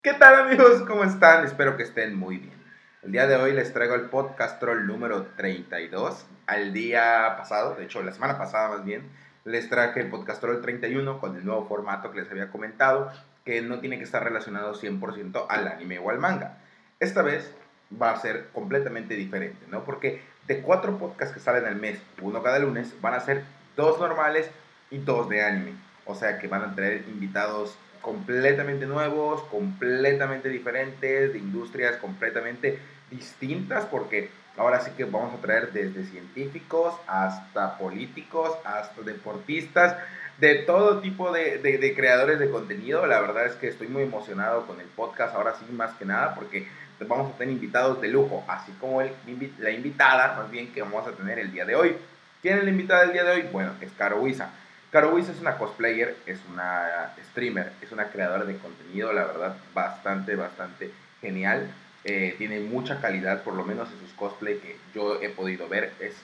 ¿Qué tal amigos? ¿Cómo están? Espero que estén muy bien. El día de hoy les traigo el podcast troll número 32. Al día pasado, de hecho la semana pasada más bien, les traje el podcast troll 31 con el nuevo formato que les había comentado, que no tiene que estar relacionado 100% al anime o al manga. Esta vez va a ser completamente diferente, ¿no? Porque de cuatro podcasts que salen al mes, uno cada lunes, van a ser dos normales y dos de anime. O sea que van a traer invitados completamente nuevos, completamente diferentes, de industrias completamente distintas, porque ahora sí que vamos a traer desde científicos hasta políticos, hasta deportistas, de todo tipo de, de, creadores de contenido. La verdad es que estoy muy emocionado con el podcast, ahora sí más que nada, porque vamos a tener invitados de lujo, así como el, la invitada, más bien que vamos a tener el día de hoy. ¿Quién es la invitada del día de hoy? Bueno, es Caro Huiza. Caro Wiz es una cosplayer, es una streamer, es una creadora de contenido, la verdad, bastante, bastante genial. Eh, tiene mucha calidad, por lo menos en sus cosplay que yo he podido ver. Es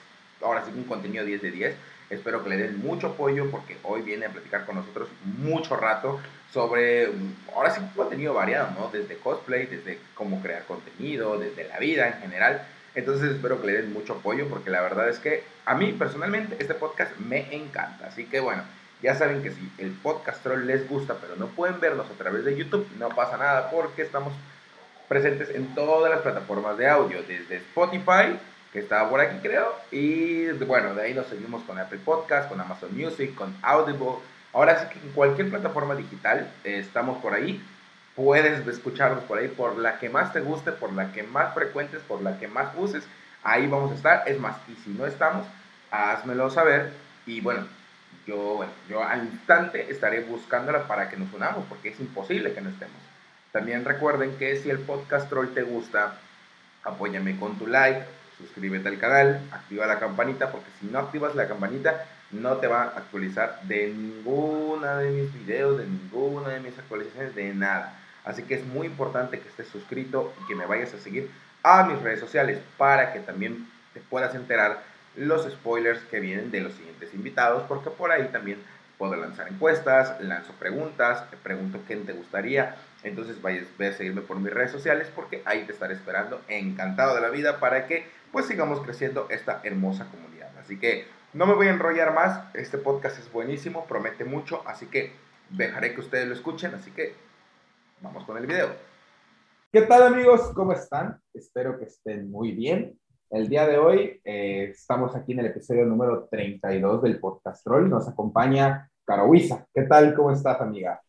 ahora sí un contenido 10 de 10. Espero que le den mucho apoyo porque hoy viene a platicar con nosotros mucho rato sobre, ahora sí, un contenido variado, ¿no? Desde cosplay, desde cómo crear contenido, desde la vida en general. Entonces espero que le den mucho apoyo porque la verdad es que a mí personalmente este podcast me encanta. Así que bueno, ya saben que si el podcast troll les gusta pero no pueden verlos a través de YouTube, no pasa nada porque estamos presentes en todas las plataformas de audio, desde Spotify, que está por aquí creo, y bueno, de ahí nos seguimos con Apple Podcast, con Amazon Music, con Audible. Ahora sí que en cualquier plataforma digital eh, estamos por ahí puedes escucharnos por ahí, por la que más te guste, por la que más frecuentes, por la que más uses, ahí vamos a estar. Es más, y si no estamos, házmelo saber y bueno, yo, bueno, yo al instante estaré buscándola para que nos unamos, porque es imposible que no estemos. También recuerden que si el podcast troll te gusta, apóyame con tu like, suscríbete al canal, activa la campanita, porque si no activas la campanita, no te va a actualizar de ninguna de mis videos, de ninguna de mis actualizaciones, de nada. Así que es muy importante que estés suscrito y que me vayas a seguir a mis redes sociales para que también te puedas enterar los spoilers que vienen de los siguientes invitados, porque por ahí también puedo lanzar encuestas, lanzo preguntas, te pregunto quién te gustaría. Entonces vayas, a seguirme por mis redes sociales porque ahí te estaré esperando encantado de la vida para que pues sigamos creciendo esta hermosa comunidad. Así que no me voy a enrollar más, este podcast es buenísimo, promete mucho, así que dejaré que ustedes lo escuchen, así que Vamos con el video. ¿Qué tal amigos? ¿Cómo están? Espero que estén muy bien. El día de hoy eh, estamos aquí en el episodio número 32 del podcast Troll. Nos acompaña Caro ¿Qué tal? ¿Cómo estás, amiga?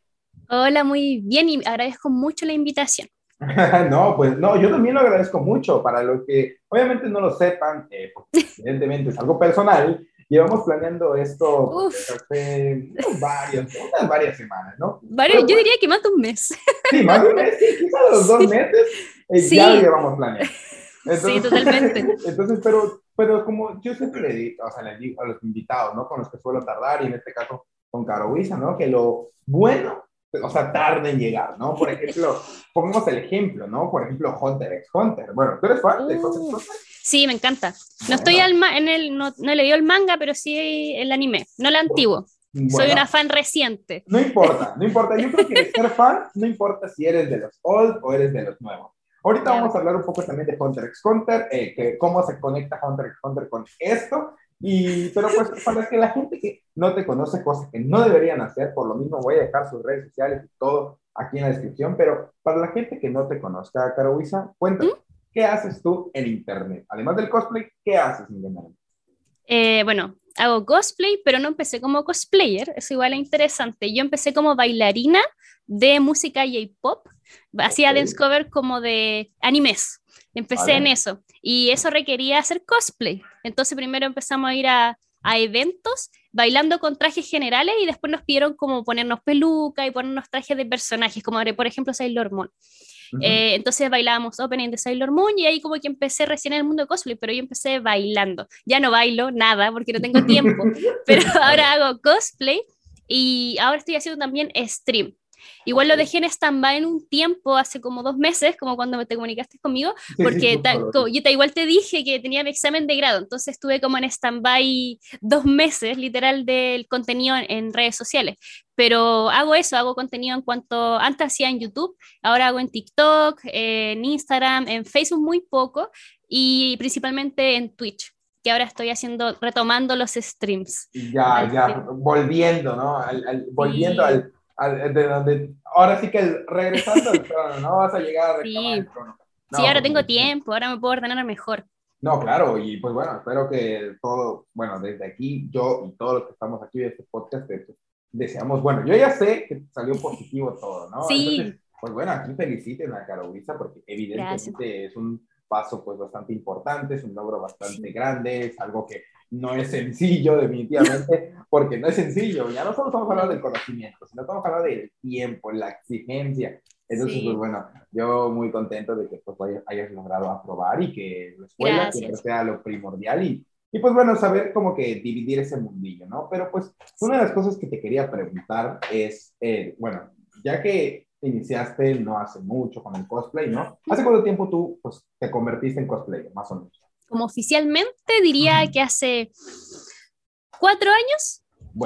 Hola, muy bien y agradezco mucho la invitación. no, pues no, yo también lo agradezco mucho. Para los que obviamente no lo sepan, eh, evidentemente es algo personal, Llevamos planeando esto hace varias, varias semanas, ¿no? Varios, yo diría que más de un mes. Sí, más de un mes, sí, quizás los dos meses eh, sí. ya lo llevamos planeando. sí, totalmente. Entonces, pero, pero como yo siempre le digo, o sea, le digo a los invitados, ¿no? Con los que suelo tardar, y en este caso con Caro ¿no? Que lo bueno o sea, tarde en llegar, ¿no? Por ejemplo, pongamos el ejemplo, ¿no? Por ejemplo, Hunter x Hunter. Bueno, ¿tú eres fan de Hunter x Hunter? Sí, me encanta. No estoy al en el, no, no, le dio el manga, pero sí el anime, no el antiguo. Soy una fan reciente. No importa, no importa. Yo creo que ser fan no importa si eres de los old o eres de los nuevos. Ahorita vamos a hablar un poco también de Hunter x Hunter, eh, que cómo se conecta Hunter x Hunter con esto. Y, pero pues para que la gente que no te conoce, cosas que no deberían hacer, por lo mismo voy a dejar sus redes sociales y todo aquí en la descripción, pero para la gente que no te conozca, Caroisa, cuéntame. ¿Mm? ¿Qué haces tú en Internet? Además del cosplay, ¿qué haces en Internet? Eh, bueno, hago cosplay, pero no empecé como cosplayer, eso igual es interesante. Yo empecé como bailarina de música J-pop, hacía dance cover como de animes. Empecé en eso y eso requería hacer cosplay. Entonces primero empezamos a ir a, a eventos bailando con trajes generales y después nos pidieron como ponernos peluca y ponernos trajes de personajes, como por ejemplo Sailor Moon. Eh, entonces bailábamos Opening de Sailor Moon y ahí como que empecé recién en el mundo de cosplay, pero yo empecé bailando. Ya no bailo nada porque no tengo tiempo, pero ahora hago cosplay y ahora estoy haciendo también stream. Igual lo dejé en stand-by en un tiempo, hace como dos meses, como cuando te comunicaste conmigo, porque yo igual te dije que tenía mi examen de grado, entonces estuve como en stand-by dos meses, literal, del contenido en, redes sociales. Pero hago eso, hago contenido en cuanto antes hacía en YouTube, ahora hago en TikTok, en Instagram, en Facebook muy poco y principalmente en Twitch que ahora estoy haciendo, retomando los streams. Ya, ya, volviendo, ¿no? volviendo al, de donde, ahora sí que regresando al trono, ¿no? Vas a llegar a reclamar el trono. sí, ahora pues, tengo tiempo, ahora me puedo ordenar mejor. No, claro, y pues bueno, espero que todo, bueno, desde aquí, yo y todos los que estamos aquí de este podcast, pues, deseamos, bueno, yo ya sé que salió positivo todo, ¿no? Sí. Entonces, pues bueno, aquí feliciten a Carovisa porque evidentemente es un paso pues bastante importante, es un logro bastante grande, es algo que no es sencillo definitivamente, porque no es sencillo, ya no solo estamos hablando del conocimiento, sino estamos hablando del tiempo, la exigencia. Entonces, pues bueno, yo muy contento de que pues hayas logrado aprobar y que la escuela sea lo primordial y, y pues bueno, saber como que dividir ese mundillo, ¿no? Pero pues una de las cosas que te quería preguntar es, eh, bueno, ya que iniciaste no hace mucho con el cosplay, ¿no? ¿Hace cuánto tiempo tú pues, te convertiste en cosplayer, más o menos? Como oficialmente diría que hace cuatro años.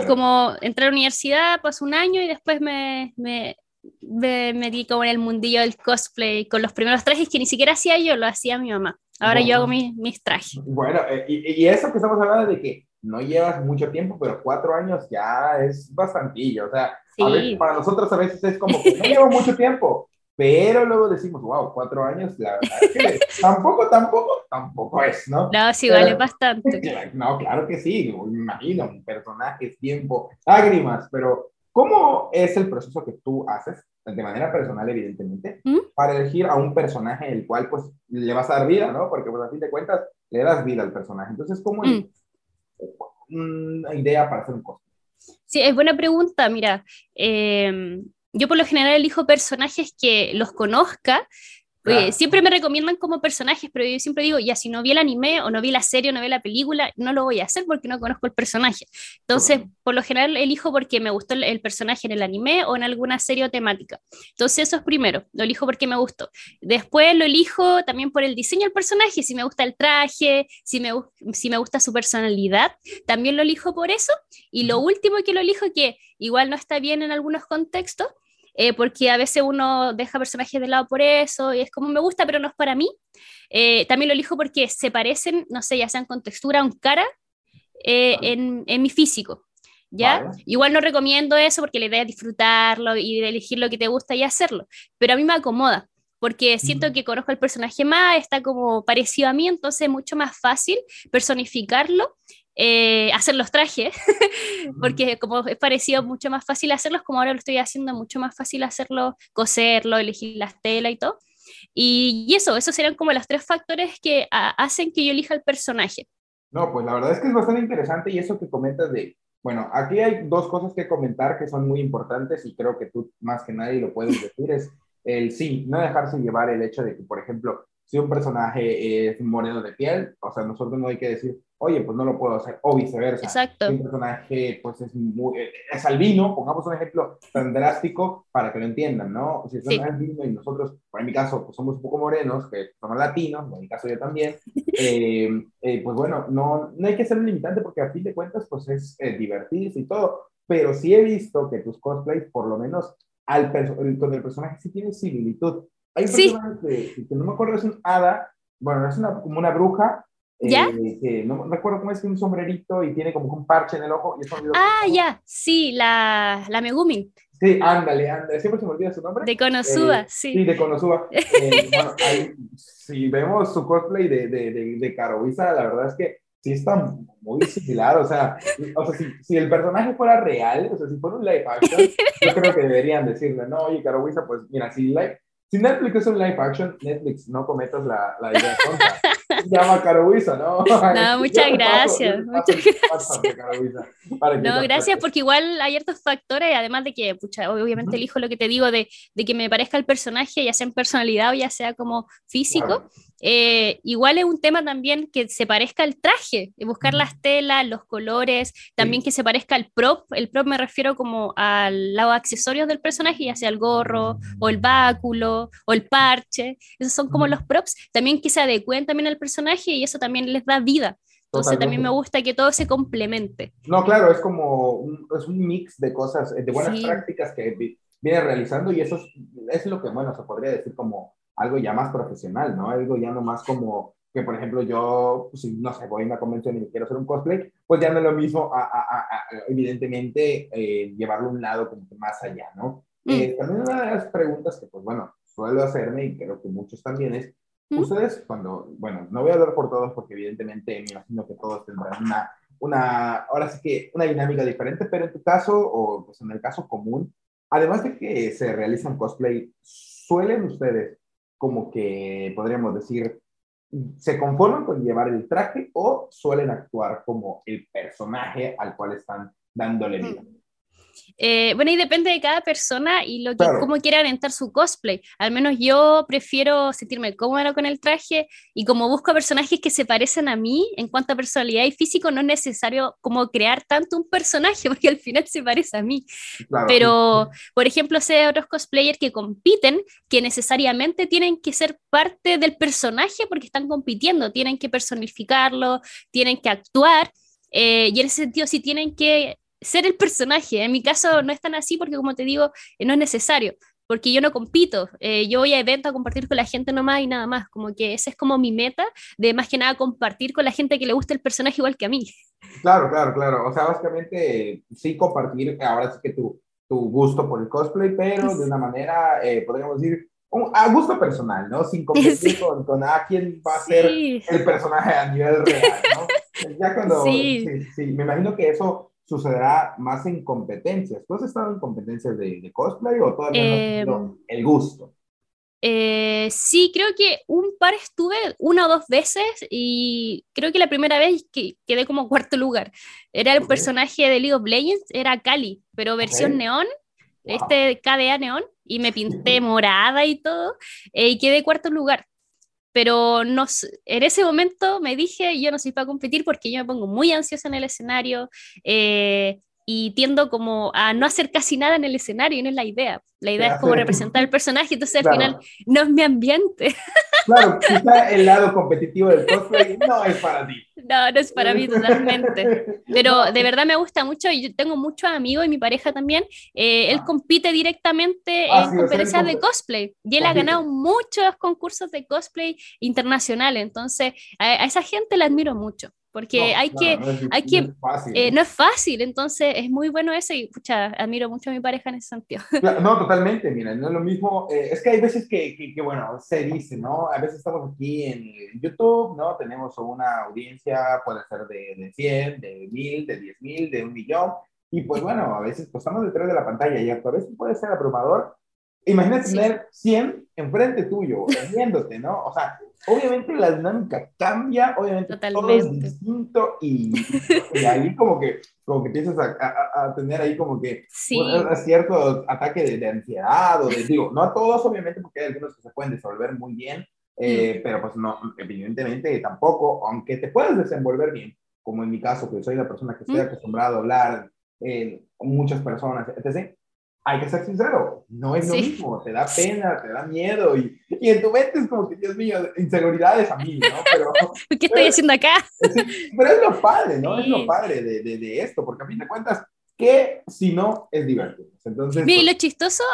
Como entré a la universidad, pasó un año y después me, me, me metí como en el mundillo del cosplay con los primeros trajes que ni siquiera hacía yo, lo hacía mi mamá. Ahora yo hago mis, mis trajes. Bueno, eh, y, y, eso que estamos hablando de que no llevas mucho tiempo, pero cuatro años ya es bastantillo. O sea, para nosotros a veces es como que no llevo mucho tiempo, pero luego decimos, wow, cuatro años, la verdad es que tampoco, tampoco, tampoco es, ¿no? No, sí vale bastante. No, claro que sí, me imagino, un personaje, tiempo, lágrimas, pero ¿cómo es el proceso que tú haces, de manera personal, evidentemente, ¿Mm? para elegir a un personaje el cual, pues, le vas a dar vida, ¿no? Porque, pues, a fin de cuentas, le das vida al personaje. Entonces, ¿cómo es mm. una idea para hacer un cosplay? Sí, es buena pregunta. Mira, em, yo por lo general elijo personajes que los conozca siempre me recomiendan como personajes, pero yo siempre digo, ya si no vi el anime o no vi la serie o no vi la película, no lo voy a hacer porque no conozco el personaje. Entonces, por lo general elijo porque me gustó el, personaje en el anime o en alguna serie o temática. Entonces, eso es primero, lo elijo porque me gustó. Después lo elijo también por el diseño del personaje, si me gusta el traje, si me, si me gusta su personalidad, también lo elijo por eso. Y lo último que lo elijo, que igual no está bien en algunos contextos, eh, porque a veces uno deja personajes de lado por eso y es como me gusta, pero no es para mí. Eh, también lo elijo porque se parecen, no sé, ya sean con textura o cara, eh, en, en, mi físico. ¿Ya? Igual no recomiendo eso porque la idea es disfrutarlo y elegir lo que te gusta y hacerlo, pero a mí me acomoda porque siento que conozco el personaje más, está como parecido a mí, entonces es mucho más fácil personificarlo eh, hacer los trajes, porque como es parecido, mucho más fácil hacerlos, como ahora lo estoy haciendo, mucho más fácil hacerlo, coserlo, elegir las telas y todo. Y, eso, esos serían como los tres factores que hacen que yo elija el personaje. No, pues la verdad es que es bastante interesante y eso que comentas de, bueno, aquí hay dos cosas que comentar que son muy importantes y creo que tú más que nadie lo puedes decir, es el sí, no dejarse llevar el hecho de que, por ejemplo, si un personaje es moreno de piel, o sea, nosotros no hay que decir, oye, pues no lo puedo hacer, o viceversa. Exacto. Si un personaje, pues es, muy, es albino, pongamos un ejemplo tan drástico para que lo entiendan, ¿no? Si es sí. albino y nosotros, en mi caso, pues somos un poco morenos, que somos latinos, en mi caso yo también, eh, eh, pues bueno, no, no hay que ser un limitante porque a fin de cuentas, pues es eh, divertirse y todo, pero sí he visto que tus cosplays, por lo menos al con el personaje, sí tienen similitud. Hay un sí. personaje que, no me acuerdo, es un hada, bueno, es una, como una bruja, ¿Ya? Eh, no me acuerdo cómo es, tiene un sombrerito y tiene como un parche en el ojo. Y ah, ya, sí, la, la Megumin. Sí, ándale, ándale, siempre se me olvida su nombre. De Konosuba, eh, sí. Sí, de Konosuba. Eh, bueno, ahí, si vemos su cosplay de, de, de, de Karovisa, la verdad es que sí está muy similar, o sea, o sea si, si, el personaje fuera real, o sea, si fuera un live action, yo creo que deberían decirle, no, oye, Karovisa, pues mira, si, live, si Netflix es un live action, Netflix, no cometas la, la idea tonta llama Carobuisa, ¿no? No, muchas gracias. muchas gracias. No, gracias porque igual hay ciertos factores, además de que, pucha, obviamente elijo lo que te digo de, de, que me parezca el personaje, ya sea en personalidad o ya sea como físico. Eh, igual es un tema también que se parezca al traje, buscar las telas, los colores, también que se parezca al prop. El prop me refiero como a los accesorios del personaje, ya sea el gorro o el báculo o el parche. Esos son como los props. También que se adecuen también al personaje y eso también les da vida. Entonces también me gusta que todo se complemente. No, claro, es como un, es un mix de cosas, de buenas prácticas que viene realizando y eso es, es, lo que, bueno, se podría decir como algo ya más profesional, ¿no? Algo ya no más como que, por ejemplo, yo, pues, si, no sé, voy a una convención y quiero hacer un cosplay, pues ya no es lo mismo, a, a, a, evidentemente, eh, llevarlo a un lado como que más allá, ¿no? Mm. Eh, también una de las preguntas que, pues bueno, suelo hacerme y creo que muchos también es, Ustedes cuando, bueno, no voy a hablar por todos porque evidentemente me imagino que todos tendrán una, una, ahora sí que una dinámica diferente, pero en tu caso, o pues en el caso común, además de que se realizan cosplay, ¿suelen ustedes como que, podríamos decir, se conforman con llevar el traje o suelen actuar como el personaje al cual están dándole vida? Eh, bueno, y depende de cada persona y lo que, cómo quiera orientar su cosplay. Al menos yo prefiero sentirme cómoda con el traje y como busco personajes que se parecen a mí en cuanto a personalidad y físico, no es necesario como crear tanto un personaje porque al final se parece a mí. Pero, por ejemplo, sé de otros cosplayers que compiten que necesariamente tienen que ser parte del personaje porque están compitiendo, tienen que personificarlo, tienen que actuar. Eh, y en ese sentido, sí tienen que ser el personaje. En mi caso no es tan así porque, como te digo, eh, no es necesario, porque yo no compito. Eh, yo voy a eventos a compartir con la gente nomás y nada más. Como que esa es como mi meta de más que nada compartir con la gente que le gusta el personaje igual que a mí. Claro, claro, claro. O sea, básicamente sí compartir ahora sí que tu, tu gusto por el cosplay, pero de una manera, eh, podríamos decir, a gusto personal, ¿no? Sin competir con, con a quién va a ser el personaje a nivel real, ¿no? Ya cuando, sí, sí, me imagino que eso sucederá más en competencias. ¿Tú has estado en competencias de, cosplay o todavía eh, el gusto? Eh, sí, creo que un par estuve una o dos veces y creo que la primera vez que quedé como cuarto lugar. Era el personaje de League of Legends, era Cali, pero versión neón, este KDA neón, y me pinté morada y todo, eh, y quedé cuarto lugar pero no, en ese momento me dije, yo no soy para competir porque yo me pongo muy ansiosa en el escenario eh, y tiendo como a no hacer casi nada en el escenario y no es la idea. La idea es como representar el personaje, entonces al final no es mi ambiente. Claro, quizá el lado competitivo del cosplay no es para ti. No, no es para mí totalmente. Pero de verdad me gusta mucho y yo tengo muchos amigos y mi pareja también. Eh, él ah. compite directamente ah, en competencias de cosplay y él ha ganado muchos concursos de cosplay internacionales. Entonces, a esa gente la admiro mucho porque hay que, no es, hay que, no es, fácil, eh, no es, fácil, entonces es muy bueno eso y pucha, admiro mucho a mi pareja en ese sentido. no, totalmente, mira, no es lo mismo, eh, es que hay veces que, que, bueno, se dice, ¿no? A veces estamos aquí en YouTube, ¿no? Tenemos una audiencia, puede ser de, de 100, de 1000, de 10 mil, de un millón, y pues bueno, a veces pues, estamos detrás de la pantalla y a veces puede ser abrumador. Imagínate tener 100 enfrente tuyo, viéndote, ¿no? O sea, obviamente la dinámica cambia, obviamente todo es distinto y, y, ahí como que, como que empiezas a, a, tener ahí como que un, cierto ataque de, ansiedad o de, digo, no a todos obviamente porque hay algunos que se pueden desenvolver muy bien, eh, mm. pero pues no, evidentemente tampoco, aunque te puedes desenvolver bien, como en mi caso, que soy la persona que estoy mm. acostumbrado a hablar eh, muchas personas, etc., hay que ser sincero, no es lo mismo, te da pena, te da miedo y, y, en tu mente es como que, Dios mío, inseguridades a mí, ¿no? Pero, ¿Qué estoy haciendo acá? pero es lo padre, ¿no? Es lo padre de, de, de, esto, porque a fin de cuentas, ¿qué si no es divertido? Entonces, Mira, y pues lo chistoso,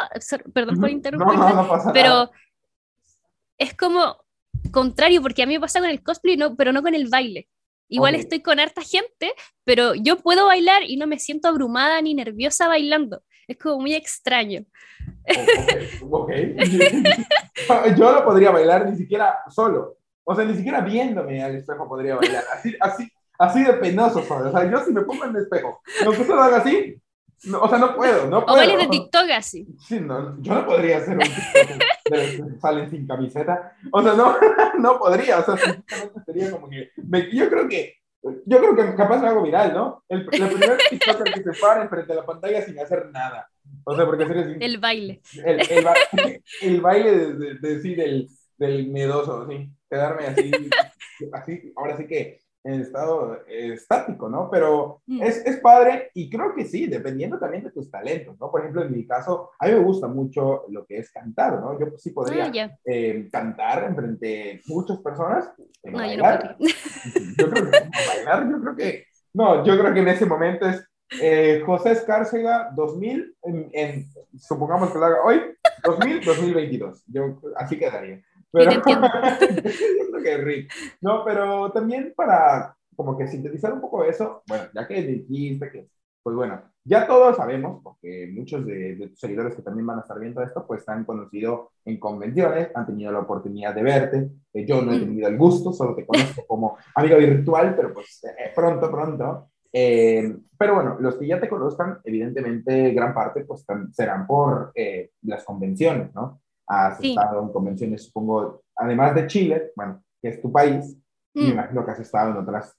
perdón por interrumpir, no, no, no pero es como contrario, porque a mí me pasa con el cosplay, no, pero no con el baile. Igual estoy con harta gente, pero yo puedo bailar y no me siento abrumada ni nerviosa bailando. Es como muy extraño. Okay, Yo no podría bailar ni siquiera solo. O sea, ni siquiera viéndome al espejo podría bailar. Así, así, así de penoso O sea, yo si me pongo en el espejo, no que lo haga así, o sea, no puedo, no puedo. O bailes de TikTok así. Sí, no, yo no podría hacer un TikTok salen sin camiseta. O sea, no, no podría. O sea, sería como que. yo creo que yo creo que capaz lo hago viral, ¿no? El, el primer TikToker que se para enfrente de la pantalla sin hacer nada. O sea, porque El baile. El, el, el baile de, de, de, sí, del, del miedoso, sí. quedarme así, así, ahora sí que en estado estático, ¿no? Pero mm. es, es, padre y creo que sí, dependiendo también de tus talentos, ¿no? Por ejemplo, en mi caso, a mí me gusta mucho lo que es cantar, ¿no? Yo sí podría ah, eh, cantar en frente de muchas personas. No, bailar. Yo, creo que bailar, yo creo que, no, yo creo que en ese momento es eh, José Escárcega 2000, en, supongamos que lo haga hoy, 2000, 2022. Yo, así quedaría. Pero, creo que Rick. No, pero también para como que sintetizar un poco eso, bueno, ya que dijiste que, pues bueno, ya todos sabemos, porque muchos de, tus seguidores que también van a estar viendo esto, pues han conocido en convenciones, han tenido la oportunidad de verte. Eh, yo no he mm. tenido el gusto, solo te conozco como amigo virtual, pero pues eh, pronto, pronto. Eh, pero bueno, los que ya te conozcan, evidentemente, gran parte pues serán por las convenciones, ¿no? Has estado en convenciones, supongo, además de Chile, bueno, que es tu país, me mm. imagino que has estado en otras,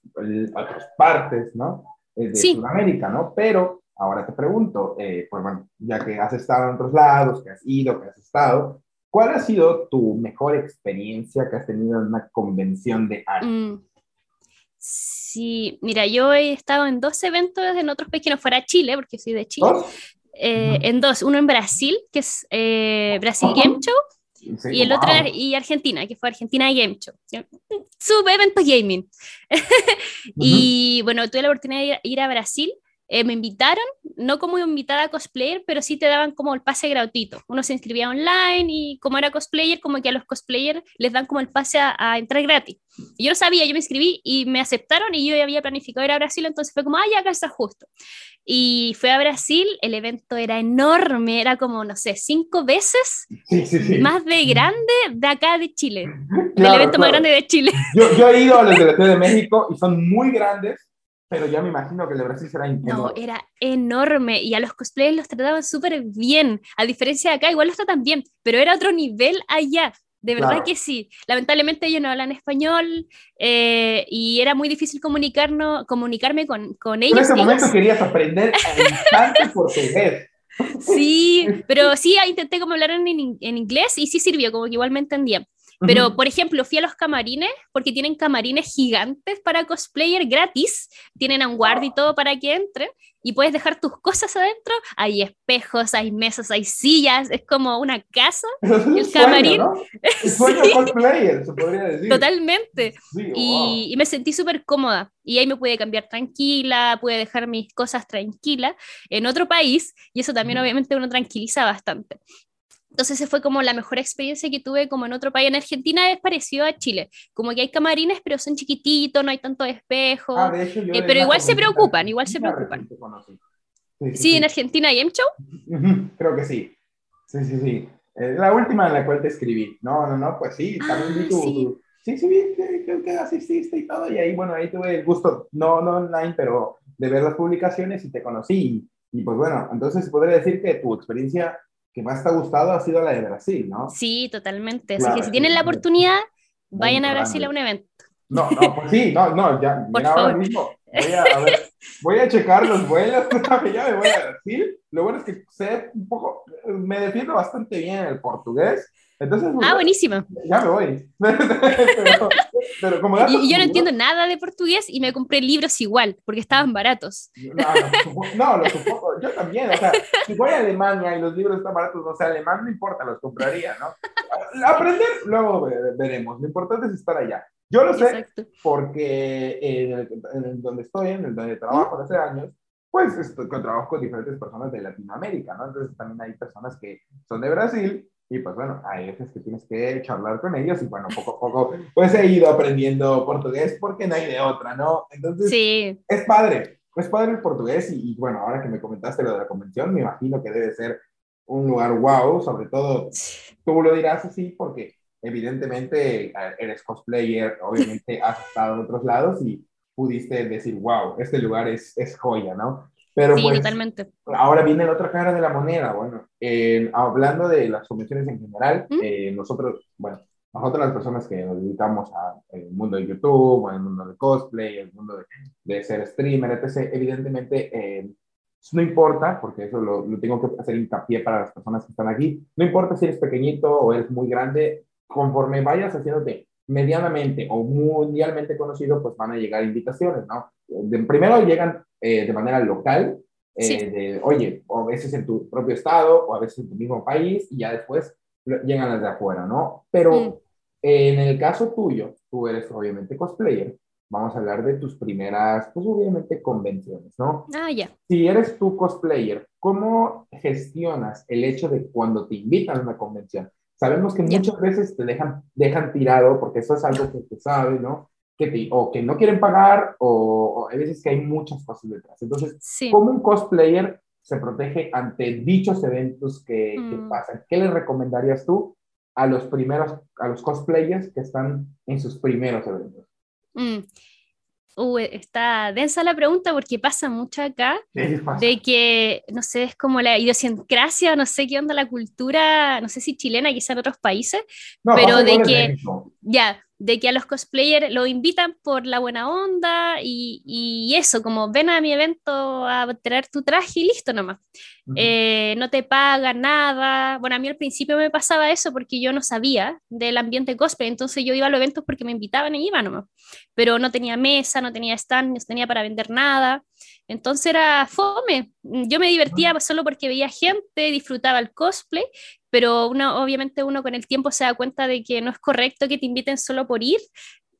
otras partes, ¿no? Eh, de Sudamérica, ¿no? Pero ahora te pregunto, eh, pues bueno, ya que has estado en otros lados, que has ido, que has estado, ¿cuál ha sido tu mejor experiencia que has tenido en una convención de arte? Mm. Sí, mira, yo he estado en dos eventos en otros países que no fuera Chile, porque soy de Chile. Eh, en dos, uno en Brasil, que es eh, Brasil Game Show, y el otro y Argentina, que fue Argentina Game Show. Sub eventos gaming. Y bueno, tuve la oportunidad de ir, a Brasil. Eh, me invitaron, no como invitada a cosplayer, pero sí te daban como el pase gratuito. Uno se inscribía online y como era cosplayer, como que a los cosplayers les dan como el pase a, a entrar gratis. Y yo lo sabía, yo me inscribí y me aceptaron y yo ya había planificado ir a Brasil, entonces fue como, ah, ya acá está justo. Y fue a Brasil, el evento era enorme, era como, no sé, cinco veces más de grande de acá de Chile, el evento más grande de Chile. Yo, yo he ido a los de de México y son muy grandes, pero ya me imagino que el de Brasil será enorme. No, era enorme y a los cosplayers los trataban súper bien, a diferencia de acá, igual los tratan bien, pero era otro nivel allá. De verdad que sí. Lamentablemente ellos no hablan español eh, y era muy difícil comunicarnos, comunicarme con, con ellos. En ese momento querías aprender instante portugués. Sí, pero sí intenté como hablar en, en, inglés y sí sirvió, como que igual me entendía. Pero, por ejemplo, fui a los camarines porque tienen camarines gigantes para cosplayer gratis, tienen un guardia y todo para que entren y puedes dejar tus cosas adentro. Hay espejos, hay mesas, hay sillas, es como una casa. el camarín. sueño cosplayer, se podría decir. Totalmente. y, y, me sentí súper cómoda. Y ahí me pude cambiar tranquila, pude dejar mis cosas tranquilas en otro país. Y eso también, obviamente, uno tranquiliza bastante. Entonces, esa fue como la mejor experiencia que tuve como en otro país. En Argentina es parecido a Chile, como que hay camarines, pero son chiquititos, no hay tanto espejo. Ah, eh, pero igual se preocupan, igual se preocupan. Sí, en Argentina hay M-Show. Creo que sí. Sí, sí, sí. Eh, la última en la cual te escribí. No, no, no, pues sí, también vi ah, tu, sí. sí, sí, vi que, que, asististe y todo, y ahí, bueno, ahí tuve el gusto, no, no online, pero de ver las publicaciones y te conocí. Y, y pues bueno, entonces podría decir que tu experiencia que más te ha gustado ha sido la de Brasil, ¿no? Sí, totalmente. Así que si tienen la oportunidad, vayan a Brasil a un evento. No, no, pues sí, no, no, ya, ahora mismo. Voy a, a, ver, voy a checar los vuelos, ya me voy a Brasil. Lo bueno es que sé un poco, me defiendo bastante bien el portugués, entonces, ah, buenísimo. Ya me voy. pero, como y, yo no entiendo nada de portugués y me compré libros igual, porque estaban baratos. No, lo supongo. Yo también. O sea, si voy a Alemania y los libros están baratos, no sé, alemán no importa, los compraría, ¿no? Aprender, luego veremos. Lo importante es estar allá. Yo lo sé porque en, donde estoy, en el donde trabajo hace años, pues estoy, trabajo con diferentes personas de Latinoamérica, ¿no? Entonces también hay personas que son de Brasil y pues bueno, hay veces que tienes que charlar con ellos y bueno, poco a poco pues he ido aprendiendo portugués porque no hay de otra, ¿no? Entonces, sí. es padre, es padre el portugués y, bueno, ahora que me comentaste lo de la convención, me imagino que debe ser un lugar wow, sobre todo tú lo dirás así porque evidentemente eres cosplayer, obviamente has estado en otros lados y pudiste decir, wow, este lugar es, es joya, ¿no? Pero sí, pues, totalmente. Ahora viene la otra cara de la moneda. Bueno, hablando de las convenciones en general, ¿Mm? eh, nosotros, bueno, nosotros las personas que nos dedicamos al mundo de YouTube, al mundo de cosplay, el mundo de, ser streamer, etc., evidentemente eh, no importa, porque eso lo, lo, tengo que hacer hincapié para las personas que están aquí, no importa si eres pequeñito o eres muy grande, conforme vayas haciéndote medianamente o mundialmente conocido, pues van a llegar invitaciones, ¿no? De, primero llegan eh, de manera local, eh, de, oye, o a veces en tu propio estado o a veces en tu mismo país y ya después llegan las de afuera, ¿no? Pero mm. en el caso tuyo, tú eres obviamente cosplayer, vamos a hablar de tus primeras, pues obviamente convenciones, ¿no? Ah, ya. Si eres tú cosplayer, ¿cómo gestionas el hecho de cuando te invitan a una convención? Sabemos que muchas veces te dejan, dejan tirado, porque eso es algo que se sabe, ¿no? Que o que no quieren pagar, o, hay veces que hay muchas cosas detrás. Entonces, ¿cómo un cosplayer se protege ante dichos eventos que, que mm. pasan? ¿Qué le recomendarías tú a los primeros, a los cosplayers que están en sus primeros eventos? Mm. Uh, está densa la pregunta porque pasa mucho acá de que, no sé, es como la idiosincrasia, no sé qué onda la cultura, no sé si chilena, quizá en otros países, pero de que, ya, de que a los cosplayers lo invitan por la buena onda y, y, eso, como ven a mi evento a traer tu traje y listo nomás. Eh, no te pagan nada. Bueno, a mí al principio me pasaba eso porque yo no sabía del ambiente cosplay, entonces yo iba a los eventos porque me invitaban y iba nomás. Pero no tenía mesa, no tenía stand, no tenía para vender nada. Entonces era fome. Yo me divertía solo porque veía gente, disfrutaba el cosplay, pero uno, obviamente uno con el tiempo se da cuenta de que no es correcto que te inviten solo por ir,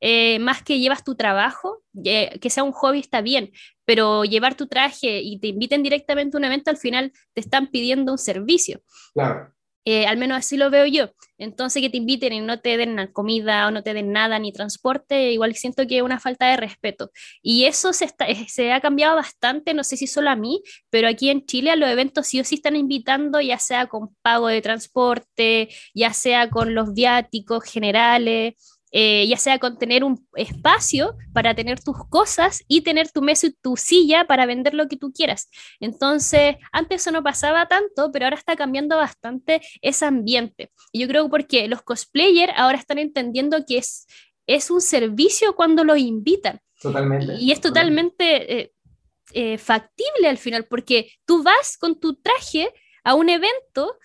eh, más que llevas tu trabajo, que sea un hobby está bien, pero llevar tu traje y te inviten directamente a un evento, al final te están pidiendo un servicio. Claro. Eh, al menos así lo veo yo. Entonces que te inviten y no te den comida o no te den nada ni transporte, igual siento que es una falta de respeto. Y eso se, eh, se ha cambiado bastante, no sé si solo a mí, pero aquí en Chile a los eventos sí o sí están invitando, ya sea con pago de transporte, ya sea con los viáticos generales. Eh, ya sea con tener un espacio para tener tus cosas y tener tu mesa y tu silla para vender lo que tú quieras. Entonces, antes eso no pasaba tanto, pero ahora está cambiando bastante ese ambiente. Y yo creo porque los cosplayers ahora están entendiendo que es, es un servicio cuando los invitan. Totalmente. Y es totalmente eh, eh, factible al final, porque tú vas con tu traje a un evento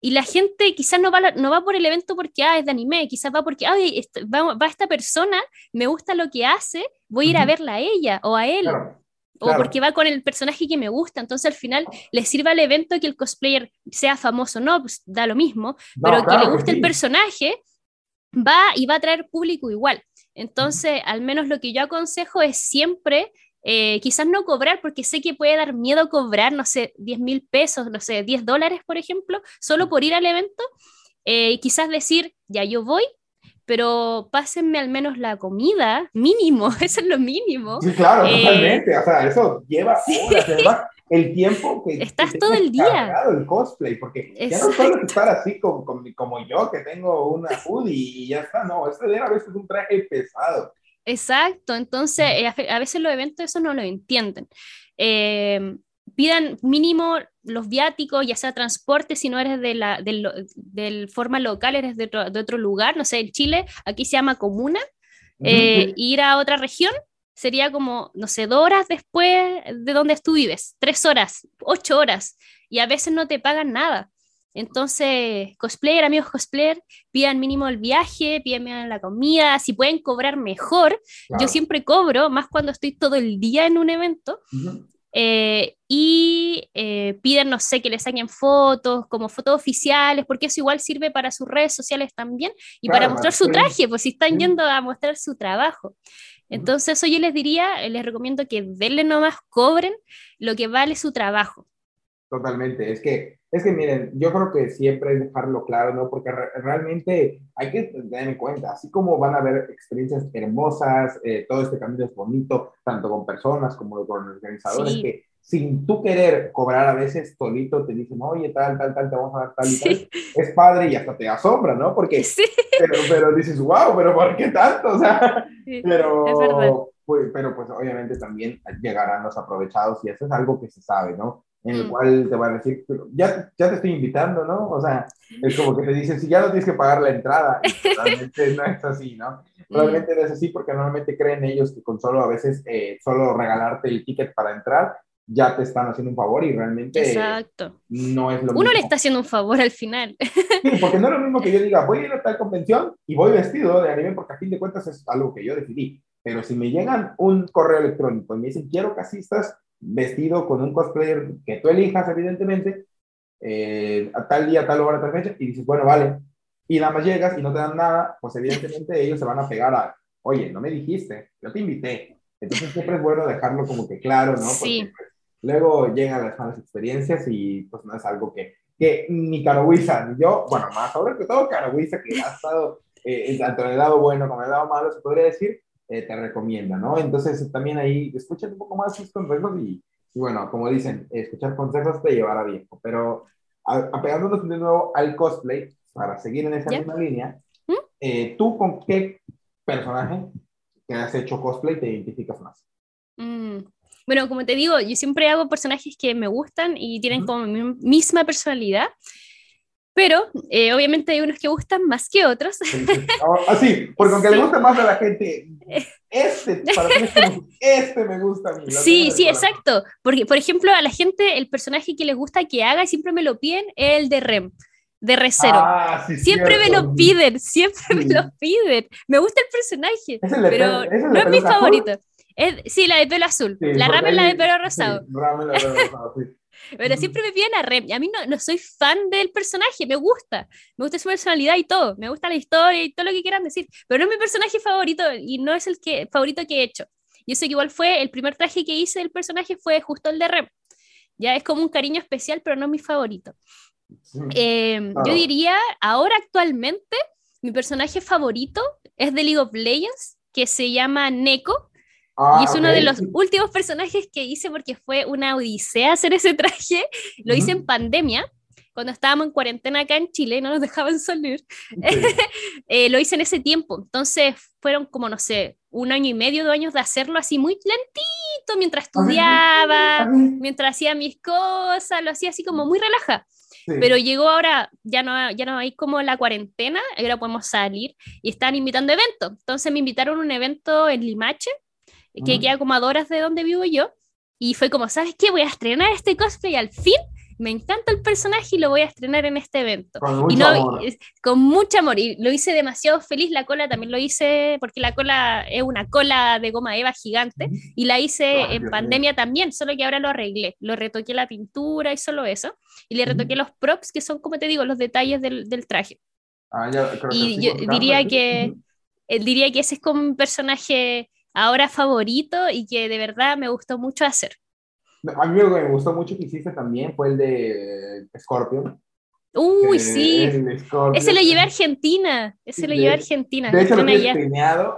y la gente quizás no va, no va por el evento porque ah, es de anime, quizás va porque Ay, va, va, esta persona, me gusta lo que hace, voy a ir a verla a ella o a él. O porque va con el personaje que me gusta. Entonces al final le sirve al evento que el cosplayer sea famoso, no, pues da lo mismo, pero que le guste el personaje, va y va a traer público igual. Entonces, al menos lo que yo aconsejo es siempre eh, quizás no cobrar, porque sé que puede dar miedo cobrar, no sé, 10 mil pesos, no sé, 10 dólares, por ejemplo, solo por ir al evento. Eh, quizás decir, ya yo voy, pero pásenme al menos la comida, mínimo, eso es lo mínimo. Sí, claro, eh, totalmente, o sea, eso lleva horas, además, el tiempo que... Estás todo el día. el cosplay, porque ya no solo estar así como, como, yo, que tengo una hoodie y ya está, no, esto de a veces un traje pesado. Exacto, entonces eh, a veces los eventos eso no lo entienden. Eh, pidan mínimo los viáticos, ya sea transporte, si no eres de la del, forma local, eres de otro, lugar, no sé, en Chile, aquí se llama comuna, eh, ir a otra región sería como, no sé, dos horas después de donde tú vives, tres horas, ocho horas, y a veces no te pagan nada. Entonces, cosplayer, amigos cosplayer, pidan mínimo el viaje, pidan la comida, si pueden cobrar mejor. Yo siempre cobro, más cuando estoy todo el día en un evento. Eh, y eh, piden, no sé, que les saquen fotos, como fotos oficiales, porque eso igual sirve para sus redes sociales también y para mostrar su traje, pues si están yendo a mostrar su trabajo. Entonces, eso yo les diría, les recomiendo que denle nomás, cobren lo que vale su trabajo. Totalmente, es que es que miren, yo creo que siempre es dejarlo claro, ¿no? Porque realmente hay que tener en cuenta, así como van a haber experiencias hermosas, eh, todo este camino es bonito, tanto con personas como con organizadores, que sin tú querer cobrar a veces solito te dicen, oye, tal, tal, tal, te vamos a dar tal y tal. Es padre y hasta te asombra, ¿no? Porque, pero, pero, dices, wow, pero ¿por qué tanto? O sea, pero, pues, pero pues obviamente también llegarán los aprovechados y eso es algo que se sabe, ¿no? En el mm. cual te van a decir, ya, ya te estoy invitando, ¿no? O sea, es como que te dicen, si ya no tienes que pagar la entrada, realmente no es así, ¿no? Mm. Realmente no es así porque normalmente creen ellos que con solo a veces, eh, solo regalarte el ticket para entrar, ya te están haciendo un favor y realmente Exacto. no es lo Uno le está haciendo un favor al final. Sí, porque no es lo mismo que yo diga, voy a ir a tal convención y voy vestido de anime porque a fin de cuentas es algo que yo decidí. Pero si me llegan un correo electrónico y me dicen, quiero que asistas vestido con un cosplayer que tú elijas, evidentemente, eh, a tal día, tal hora, tal fecha, y dices, bueno, vale, y nada más llegas y no te dan nada, pues evidentemente ellos se van a pegar a, oye, no me dijiste, yo te invité. Entonces siempre es bueno dejarlo como que claro, ¿no? Sí. Porque, pues, luego llegan las malas experiencias y pues no es algo que, que ni Carowiza, ni yo, bueno, más sobre todo Carowiza, que ha estado eh, tanto en el lado bueno como en el lado malo, se podría decir, eh, te recomienda, ¿no? Entonces también ahí escuchen un poco más sus consejos y, y bueno, como dicen, escuchar consejos te llevará viejo, pero apegándonos de nuevo al cosplay, para seguir en esa misma línea, ¿Mm? eh, ¿tú con qué personaje que has hecho cosplay te identificas más? Mm, Bueno, como te digo, yo siempre hago personajes que me gustan y tienen como mi misma personalidad. Pero eh, obviamente hay unos que gustan más que otros. Ah, sí, porque aunque Sí. le gusta más a la gente, este, para mí es como, este me gusta a mí. Sí, sí, exacto. Porque, por ejemplo, a la gente el personaje que les gusta que haga y siempre me lo piden es el de Rem, de Recero. Ah, sí, siempre me lo piden, siempre Sí. me lo piden. Me gusta el personaje, ¿Es el de pero pelo- es el de no es mi azul? favorito. Es, sí, la de pelo azul. Sí, la porque Ram es la de pelo rosado. La de pelo rosado, sí. Pero siempre me piden a Rem. A mí no, no soy fan del personaje, me gusta. Me gusta su personalidad y todo. Me gusta la historia y todo lo que quieran decir. Pero no es mi personaje favorito y no es el que, favorito que he hecho. Y eso que igual fue el primer traje que hice del personaje fue justo el de Rem. Ya es como un cariño especial, pero no mi favorito. Eh, Claro. Yo diría, ahora actualmente, mi personaje favorito es de League of Legends, que se llama Neko. Ah, Y es uno ok, de los últimos personajes que hice porque fue una odisea hacer ese traje. Lo hice Ujú. en pandemia, cuando estábamos en cuarentena acá en Chile, no nos dejaban salir. Sí. Eh, lo hice en ese tiempo. Entonces fueron como, no sé, un año y medio, dos años de hacerlo así muy lentito mientras estudiaba, mientras hacía mis cosas, lo hacía así como muy relaja. Sí. Pero llegó ahora, ya no, ya no hay como la cuarentena, ahora podemos salir y están invitando eventos. Entonces me invitaron a un evento en Limache, que Ujú. queda como a dos horas de donde vivo yo, y fue como, ¿sabes qué? Voy a estrenar este cosplay al fin. Me encanta el personaje y lo voy a estrenar en este evento. Con y mucho no, amor. con mucho amor. Y lo hice demasiado feliz. La cola también lo hice, porque la cola es una cola de goma eva gigante. Y la hice Ay, en Dios pandemia también, solo que ahora lo arreglé. Lo retoqué la pintura y solo eso. Y le retoqué los props, que son, como te digo, los detalles del, del traje. Ah, ya, creo que y yo diría que-. Eh, diría que ese es como mi personaje ahora favorito y que de verdad me gustó mucho hacer. A mí lo que me gustó mucho que hiciste también fue el de Scorpion. Uy, Eh, sí. Ese lo llevé a Argentina. Ese lo llevé a Argentina. De hecho, lo allá.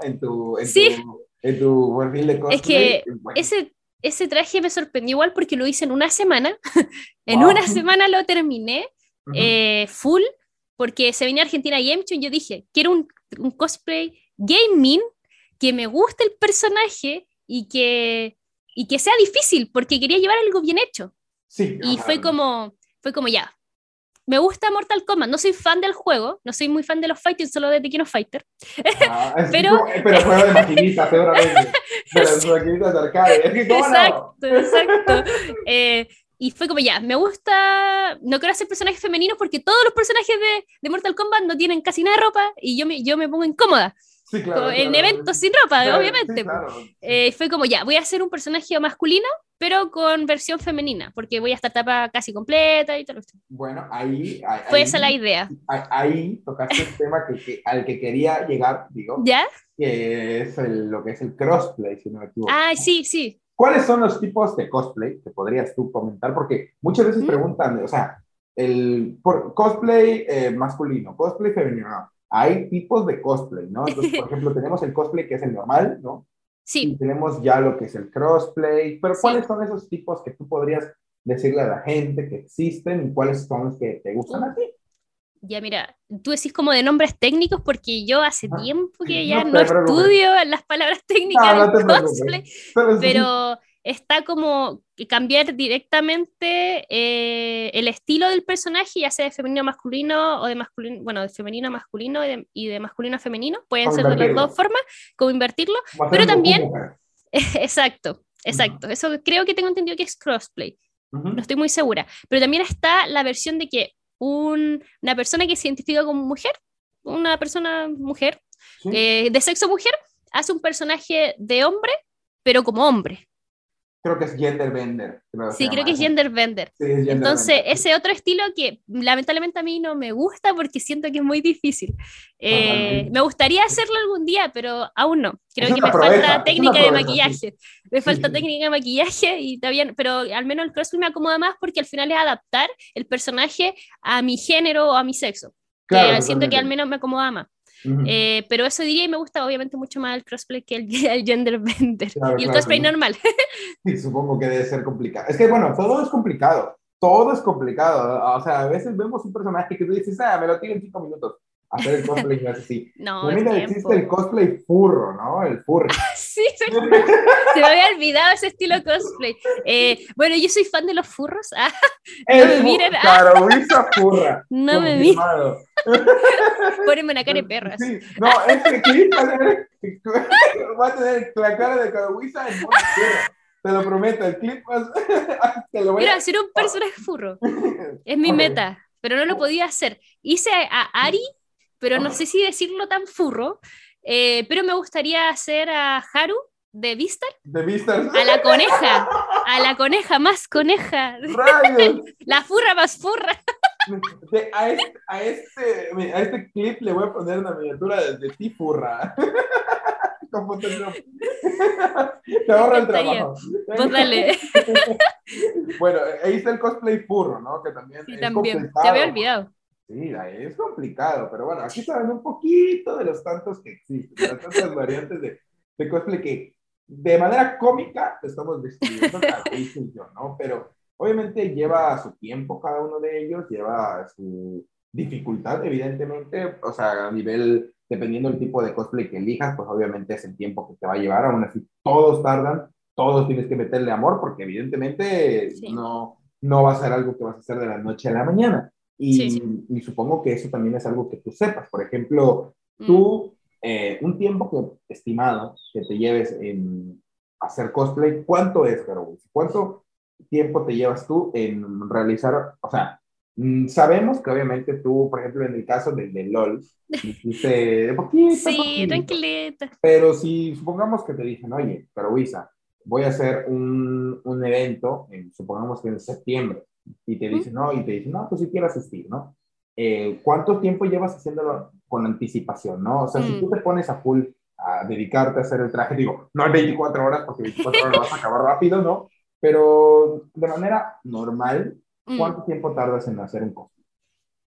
en tu, en Sí. tu, en tu perfil de cosplay. que Bueno, Ese, ese traje me sorprendió igual porque lo hice en una semana. en Wow. una semana lo terminé. ujú. eh, full, porque se venía Argentina Game Show y yo dije, quiero un, un cosplay gaming que me guste el personaje y que, y que sea difícil, porque quería llevar algo bien hecho. sí, Y ajá. fue como, fue como ya. Me gusta Mortal Kombat, no soy fan del juego, no soy muy fan de los fighting, solo de Tekken Fighter. Ah, es pero- como- pero juego de maquinitas, seguramente. Las maquinitas de arcade. Es que, ¿cómo no? Exacto, exacto. Eh, y fue como ya, me gusta, no quiero hacer personajes femeninos porque todos los personajes de, de Mortal Kombat no tienen casi nada de ropa y yo me, yo me pongo incómoda Sí, claro. como en claro. eventos sin ropa, Claro, obviamente. sí, claro. Eh, fue como ya, voy a hacer un personaje masculino, pero con versión femenina, porque voy a estar tapa casi completa y todo esto. Bueno, ahí. ahí Fue ahí- esa la idea. ahí- Ahí tocaste el tema que, que- al que quería llegar, digo, ¿Ya? que es el- lo que es el crossplay, si no me equivoco. Ah, sí, sí. ¿Cuáles son los tipos de cosplay que podrías tú comentar? Porque muchas veces ¿Mm? preguntan, o sea, el por, cosplay eh, masculino, cosplay femenino, no. Hay tipos de cosplay, ¿no? Entonces, por ejemplo, tenemos el cosplay que es el normal, ¿no? Sí, Y tenemos ya lo que es el crossplay, pero Sí. ¿cuáles son esos tipos que tú podrías decirle a la gente que existen y cuáles son los que te gustan a ti? ya mira, tú decís como de nombres técnicos porque yo hace Ah, tiempo que no ya no, preocupes. estudio las palabras técnicas No, no del cosplay, Pero, pero está como cambiar directamente eh, el estilo del personaje, ya sea de femenino a masculino o de masculino, bueno, de femenino a masculino y de, y de masculino a femenino, pueden ser de las dos formas, como invertirlo, pero un también- exacto. exacto. Eso creo que tengo entendido que es crossplay. No estoy muy segura. Pero también está la versión de que una persona que se identifica como mujer, una persona mujer, eh, de sexo mujer, hace un personaje de hombre, pero como hombre creo que es gender bender. sí, creo que es gender bender. Entonces, ese otro estilo que lamentablemente a mí no me gusta porque siento que es muy difícil. Eh, me gustaría hacerlo algún día, pero aún no. Creo que me falta técnica de maquillaje. Me falta técnica de maquillaje y todavía, pero al menos el crossfit me acomoda más porque al final es adaptar el personaje a mi género o a mi sexo. siento que al menos me acomoda más. Eh, pero eso diría y me gusta obviamente mucho más el crossplay que el, gender bender y el cosplay normal. Sí, supongo que debe ser complicado. Es que bueno, todo es complicado, todo es complicado. O sea, a veces vemos un personaje que tú dices, ah, me lo tiro en cinco minutos hacer el cosplay no es así. No, pues mira, existe el cosplay furro, ¿no? El furro. sí, se, me había olvidado ese estilo cosplay. Eh, bueno, yo soy fan de los furros. Ah, no me miren. Claro, esa furra. No me miren. Poneme una cara de perra. Sí, no, este clip va a tener, va a tener la cara de Caruisa en una Te lo prometo, el clip va te lo voy Quiero hacer un personaje furro. Es mi meta, pero no lo podía hacer. Hice a Ari pero no sé si decirlo tan furro, eh, pero me gustaría hacer a Haru de Vistar. De Vistar. A la coneja, a la coneja más coneja. la furra más furra. a, este, a, este, a, este, clip le voy a poner una miniatura de, de ti furra. Te ahorra el trabajo. Pues dale. bueno, ahí está el cosplay furro, ¿no? Que también. Sí, también. Te había olvidado. Sí, es complicado, pero bueno, aquí saben un poquito de los tantos que existen, de las tantas variantes de, de cosplay que de manera cómica estamos describiendo cada yo, ¿no? Pero obviamente lleva su tiempo cada uno de ellos, lleva su dificultad, evidentemente, o sea, a nivel, dependiendo del tipo de cosplay que elijas, pues obviamente es el tiempo que te va a llevar, aún así todos tardan, todos tienes que meterle amor, porque evidentemente no, no va a ser algo que vas a hacer de la noche a la mañana. Y, supongo que eso también es algo que tú sepas. Por ejemplo, mm. tú, eh, un tiempo que, estimado que te lleves en hacer cosplay, ¿cuánto es, Garou? ¿Cuánto tiempo te llevas tú en realizar, o sea, mm, sabemos que obviamente tú, por ejemplo, en el caso del de LOL, hiciste poquito, Sí, tranquilita. Pero si supongamos que te dicen, oye, pero voy a hacer un, un evento, supongamos que en septiembre, y te dicen, no, y te dicen, no, pues si quiero asistir, ¿no? Eh, ¿Cuánto tiempo llevas haciéndolo con anticipación, no? O sea, si tú mm. te pones a full a dedicarte a hacer el traje, digo, no en 24 horas, porque 24 horas vas a acabar rápido, ¿no? Pero de manera normal, mm. ¿cuánto tiempo tardas en hacer un cosplay?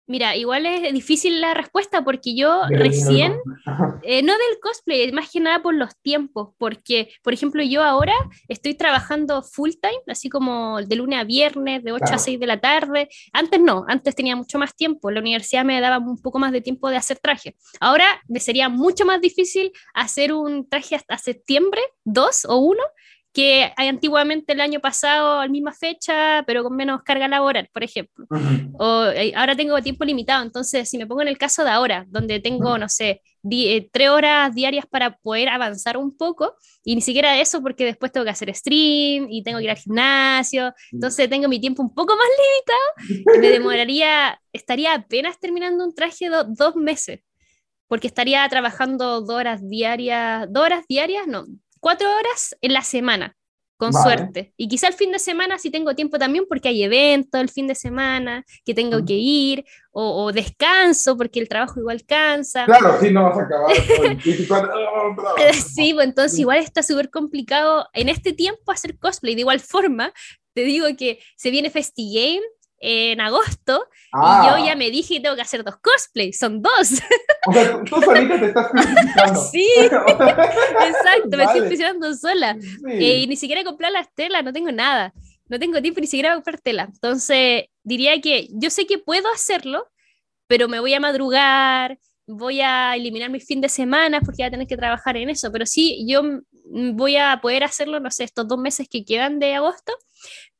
Mira, igual es difícil la respuesta porque yo recién, eh, no del cosplay, más que nada por los tiempos, porque, por ejemplo, yo ahora estoy trabajando full time, así como de lunes a viernes, de 8 a 6 de la tarde. Antes no, antes tenía mucho más tiempo, la universidad me daba un poco más de tiempo de hacer traje. Ahora me sería mucho más difícil hacer un traje hasta septiembre, dos o uno, que antiguamente el año pasado a la misma fecha, pero con menos carga laboral, por ejemplo. O eh, ahora tengo tiempo limitado, entonces si me pongo en el caso de ahora, donde tengo, no sé, eh, tres horas diarias para poder avanzar un poco, y ni siquiera eso porque después tengo que hacer stream y tengo que ir al gimnasio, entonces tengo mi tiempo un poco más limitado, me demoraría, estaría apenas terminando un traje dos meses porque estaría trabajando dos horas diarias, dos horas diarias, no, cuatro horas en la semana, con suerte. Y quizá el fin de semana si tengo tiempo también porque hay eventos el fin de semana que tengo que ir, o, descanso porque el trabajo igual cansa. Claro, sí, no vas a acabar. sí, pues entonces igual está súper complicado en este tiempo hacer cosplay. De igual forma, te digo que se viene FestiGame en agosto y yo ah. ya me dije que tengo que hacer dos cosplays, son dos. O sea, tú solita te estás. Sí, exacto, me estoy presionando sola. Eh, y ni siquiera he comprado las telas, no tengo nada. No tengo tiempo ni siquiera comprar tela. Entonces, diría que yo sé que puedo hacerlo, pero me voy a madrugar, voy a eliminar mis fin de semana porque voy a tener que trabajar en eso. Pero sí, yo voy a poder hacerlo, no sé, estos dos meses que quedan de agosto,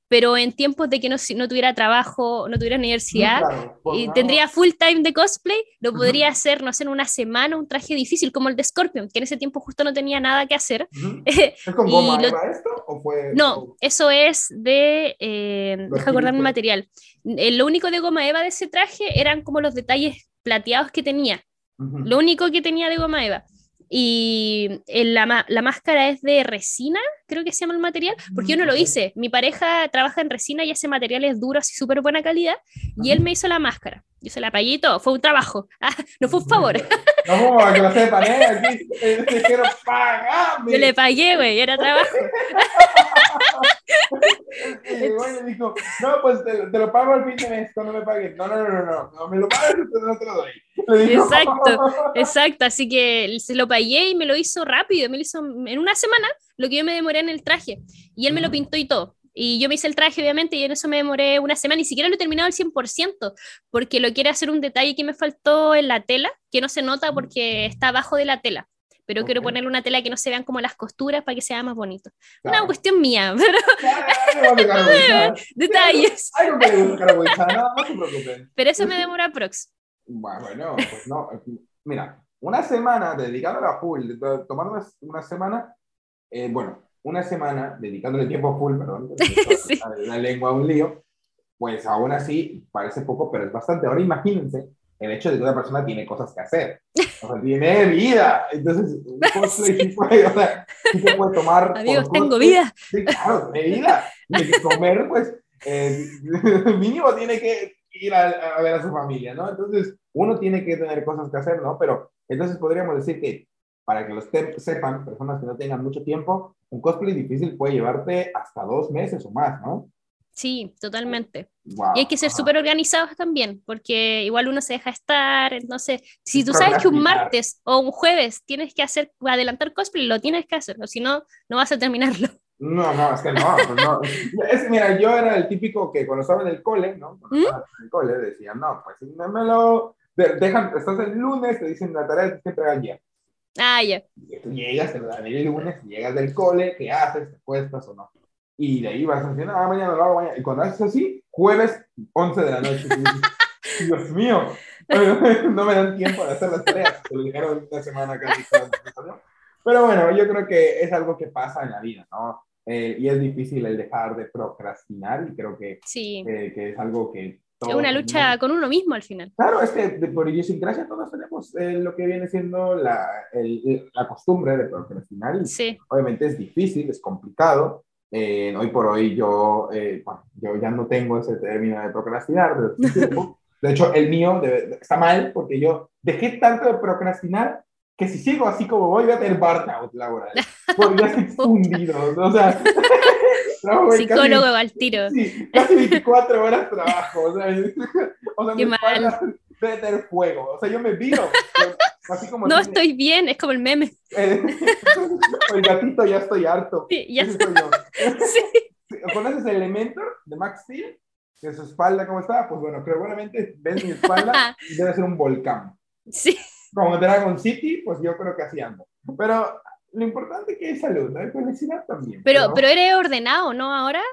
pero en tiempos de que no, no tuviera trabajo, no tuviera universidad, y tendría full time de cosplay, lo podría hacer, no sé, en una semana, un traje difícil como el de Scorpion, que en ese tiempo justo no tenía nada que hacer. ¿Es con goma esto? ¿o fue, no, eso es de, eh, deja acordarme el material. Eh, lo único de goma eva de ese traje eran como los detalles plateados que tenía. Lo único que tenía de goma eva. Y la, la, máscara es de resina, creo que se llama el material, porque yo no lo hice. Mi pareja trabaja en resina y ese material es duro, así súper buena calidad, y él me hizo la máscara. Yo se la pagué y todo, fue un trabajo, ah, no fue un favor. No, que lo sepan, ¿eh? Aquí quiero pagarme. Yo le pagué, güey, era trabajo. y bueno, dijo, no, pues te, te, lo pago al fin de mes, no me pagues. No, no, no, no, no, me lo pagas y no te lo doy. Exacto, exacto, así que se lo pagué y me lo hizo rápido, me lo hizo en una semana lo que yo me demoré en el traje. Y él me lo pintó y todo. Y yo me hice el traje, obviamente, y en eso me demoré una semana, ni siquiera lo he terminado al 100%, porque lo quiero hacer un detalle que me faltó en la tela, que no se nota porque está abajo de la tela. Pero quiero ponerle una tela que no se vean como las costuras para que sea más bonito. Una cuestión mía, pero. Detalles. Pero eso me demora prox. Bueno, pues no. Mira, una semana dedicándola a full, tomar una, una semana, eh, bueno, una semana dedicándole tiempo a full, perdón, la, lengua a un lío, pues aún así parece poco, pero es bastante. Ahora imagínense el hecho de que una persona tiene cosas que hacer, o sea, tiene vida, entonces cosplay sí puede, o sea, sí se puede tomar. Amigos, tengo vida. Sí, claro, tiene vida, que comer, pues, eh, mínimo tiene que ir a, a, ver a su familia, ¿no? Entonces, uno tiene que tener cosas que hacer, ¿no? Pero entonces podríamos decir que para que los sepan, personas que no tengan mucho tiempo, un cosplay difícil puede llevarte hasta dos meses o más, ¿no? Sí, totalmente. y hay que ser súper organizados también, porque igual uno se deja estar, entonces, si tú sabes que un martes o un jueves tienes que hacer, adelantar cosplay, lo tienes que hacer, o si no, no vas a terminarlo. No, no, es que no, no. Es, mira, yo era el típico que cuando estaba en el cole, ¿no? Cuando ¿Mm? estaba en el cole decía, no, pues me, lo dejan, estás el lunes, te dicen la tarea, te entregan ya. Ah, ya. Tú llegas, te lo dan el lunes, llegas del cole, ¿qué haces? ¿Te cuestas o no? Y de ahí vas a decir, ah, mañana lo hago mañana. Y cuando haces así, jueves, 11 de la noche. Dios mío, no me dan tiempo de hacer las tareas. Lo dijeron una semana casi. Pero bueno, yo creo que es algo que pasa en la vida, ¿no? Eh, y es difícil el dejar de procrastinar y creo que, sí. que es algo que es una lucha con uno mismo al final. Claro, es que por idiosincrasia todos tenemos eh, lo que viene siendo la, el, la costumbre de procrastinar. Sí. Obviamente es difícil, es complicado. Eh, hoy por hoy yo, eh, bueno, yo ya no tengo ese término de procrastinar, pero de hecho el mío está mal porque yo dejé tanto de procrastinar que si sigo así como voy voy a tener burnout laboral. Porque ya estoy fundido. O sea, Psicólogo casi, al tiro. Sí, casi 24 horas trabajo. O sea, o sea Qué mal. debe tener fuego. O sea, yo me viro. Así como no estoy bien, es como el meme. el gatito ya estoy harto. Sí, ya estoy yo. sí. ¿Conoces el Elementor de Max Steel? Que su espalda, ¿cómo está? Pues bueno, probablemente ves mi espalda y debe ser un volcán. Sí. Como Dragon City, pues yo creo que así ando. Pero lo importante es que es salud, ¿no? felicidad también. Pero, pero, eres ordenado, ¿no? Ahora.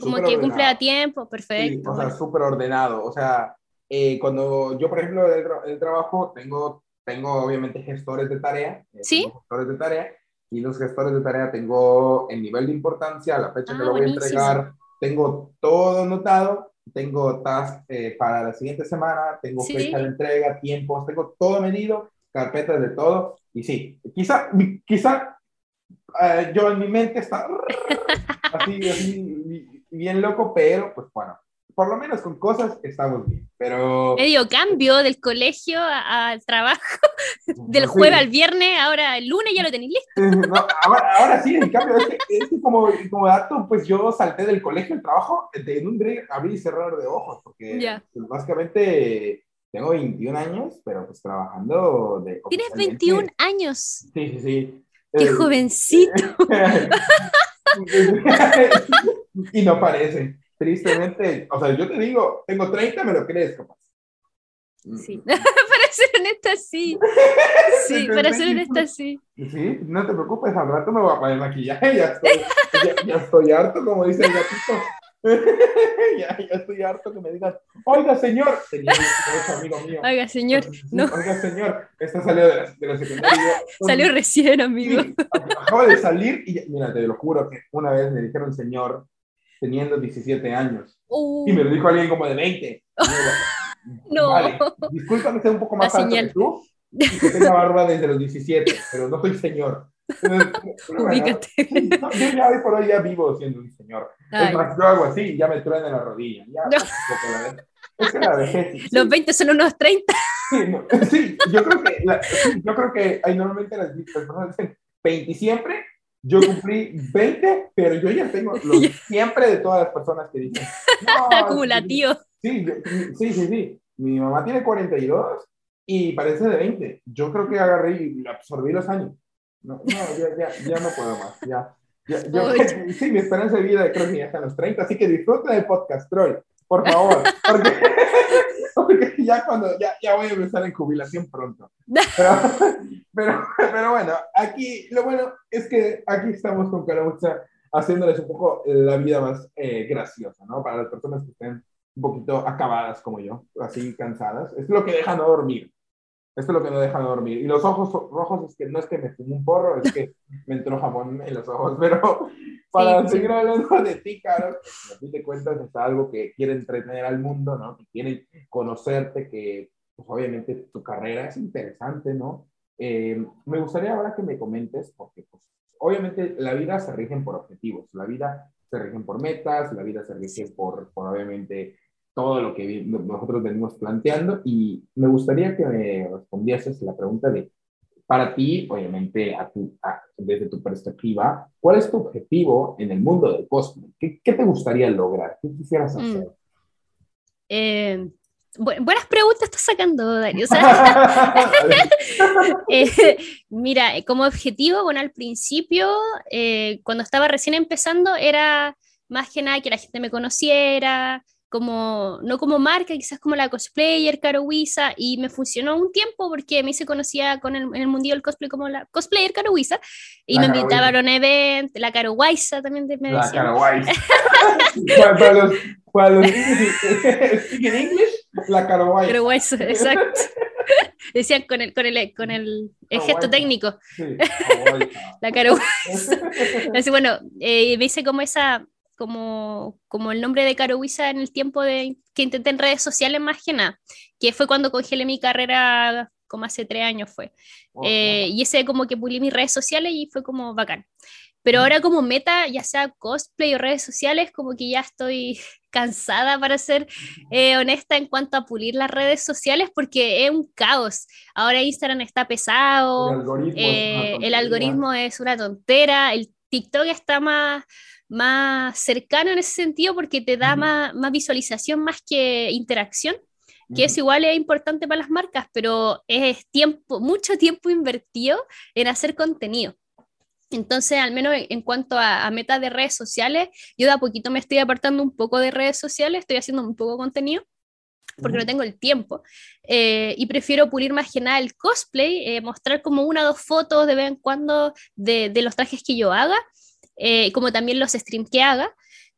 Como que cumple a tiempo, perfecto. o sea, súper ordenado. O sea, eh, cuando yo, por ejemplo, el, el, trabajo, tengo, tengo obviamente gestores de tarea. Eh, sí. Gestores de tarea. Y los gestores de tarea tengo el nivel de importancia, la fecha que ah, lo voy a entregar, tengo todo anotado, tengo tasks eh, para la siguiente semana, tengo fecha de entrega, tiempos, tengo todo medido, carpetas de todo. Y sí, quizá, quizá uh, yo en mi mente está así, así, bien loco, pero pues bueno, por lo menos con cosas estamos bien, pero... Medio cambio del colegio al trabajo, del jueves al viernes, ahora el lunes ya lo tenéis listo. No, ahora, ahora, sí, en cambio, es que, es que como, como, dato, pues yo salté del colegio al trabajo en un abrir y cerrar de ojos, porque pues, básicamente tengo 21 años, pero pues trabajando de... Tienes 21 años. Sí, sí, sí. ¡Qué eh, jovencito! y no parece. Tristemente, o sea, yo te digo, tengo 30, me lo crees, capaz. Sí, para ser honesta, sí. Sí, para ser honesta, sí. Sí, no te preocupes, al rato me voy a poner maquillaje, ya estoy, ya, ya estoy harto, como dice el gatito. ya, ya estoy harto que me digas, oiga, señor. Señor, amigo mío. Oiga, señor. no. Oiga, señor, esta salió de la, de la secundaria. salió recién, amigo. Sí, acaba de salir y, mira, te lo juro que una vez me dijeron señor teniendo 17 años. Uh. Y me lo dijo alguien como de 20. no. Vale, discúlpame, sea un poco más alto que tú y que tenga barba desde los 17, pero no soy señor. Ubícate. yo ya hoy por hoy ya vivo siendo un señor. Es más, yo hago así y ya me truena la rodilla. Ya, no. es que la vejez. Los 20 son unos 30. Sí, no, sí yo, creo que la, yo creo que hay normalmente las personas dicen 20 siempre. Yo cumplí 20, pero yo ya tengo los siempre de todas las personas que dicen. No, Acumulativo. Sí, sí, sí, sí. Mi mamá tiene 42 y parece de 20. Yo creo que agarré y absorbí los años. No, no ya, ya, ya no puedo más. Ya, ya, yo, sí, mi esperanza de vida creo que ya está en los 30, así que disfruten del podcast, Troy, por favor. Porque ya cuando, ya, ya voy a empezar en jubilación pronto. Pero, pero, pero, bueno, aquí, lo bueno es que aquí estamos con Carabucha haciéndoles un poco la vida más eh, graciosa, ¿no? Para las personas que estén un poquito acabadas como yo, así cansadas. Es lo que deja no dormir. Esto es lo que no deja de dormir. Y los ojos rojos es que no es que me fume un porro, es que me entró jamón en los ojos. Pero para seguir hablando de ti, Carol, a ti te cuentas es algo que quiere entretener al mundo, ¿no? Que quieren conocerte, que pues obviamente tu carrera es interesante, ¿no? Eh, me gustaría ahora que me comentes, porque pues obviamente la vida se rige por objetivos, la vida se rige por metas, la vida se rige por, por obviamente todo lo que nosotros venimos planteando y me gustaría que me respondieses la pregunta de, para ti, obviamente, a tu, desde tu perspectiva, ¿cuál es tu objetivo en el mundo del cosplay? ¿Qué, qué te gustaría lograr? ¿Qué quisieras mm. hacer? Eh, buenas preguntas estás sacando, Dario. Eh, mira, como objetivo, bueno, al principio, eh, cuando estaba recién empezando, era más que nada que la gente me conociera, como, no como marca, quizás como la cosplayer Caro Wisa, y me funcionó un tiempo porque me hice conocida con el, en el mundial del cosplay como la cosplayer Caro Wisa, y me invitaban a un evento, la Caro Wisa también me La Caro Wisa. para los, para los en inglés, la Caro Wisa. Caro Wisa, exacto. Decían con el, con el, con el, el gesto técnico. Sí, la Caro Wisa. Así, bueno, eh, me hice como esa como, como el nombre de Caro en el tiempo de, que intenté en redes sociales más que nada, que fue cuando congelé mi carrera como hace tres años fue. Eh, y ese como que pulí mis redes sociales y fue como bacán. Pero ahora como meta, ya sea cosplay o redes sociales, como que ya estoy cansada para ser eh, honesta en cuanto a pulir las redes sociales porque es un caos. Ahora Instagram está pesado, el algoritmo, es, una el algoritmo es una tontera, el TikTok está más más cercano en ese sentido porque te da más, visualización más que interacción, que es igual es importante para las marcas, pero es tiempo, mucho tiempo invertido en hacer contenido. Entonces, al menos en, cuanto a, metas de redes sociales, yo de a poquito me estoy apartando un poco de redes sociales, estoy haciendo un poco de contenido porque no tengo el tiempo. Eh, y prefiero pulir más que nada el cosplay, eh, mostrar como una o dos fotos de vez en cuando de, de, los trajes que yo haga eh, como también los streams que haga,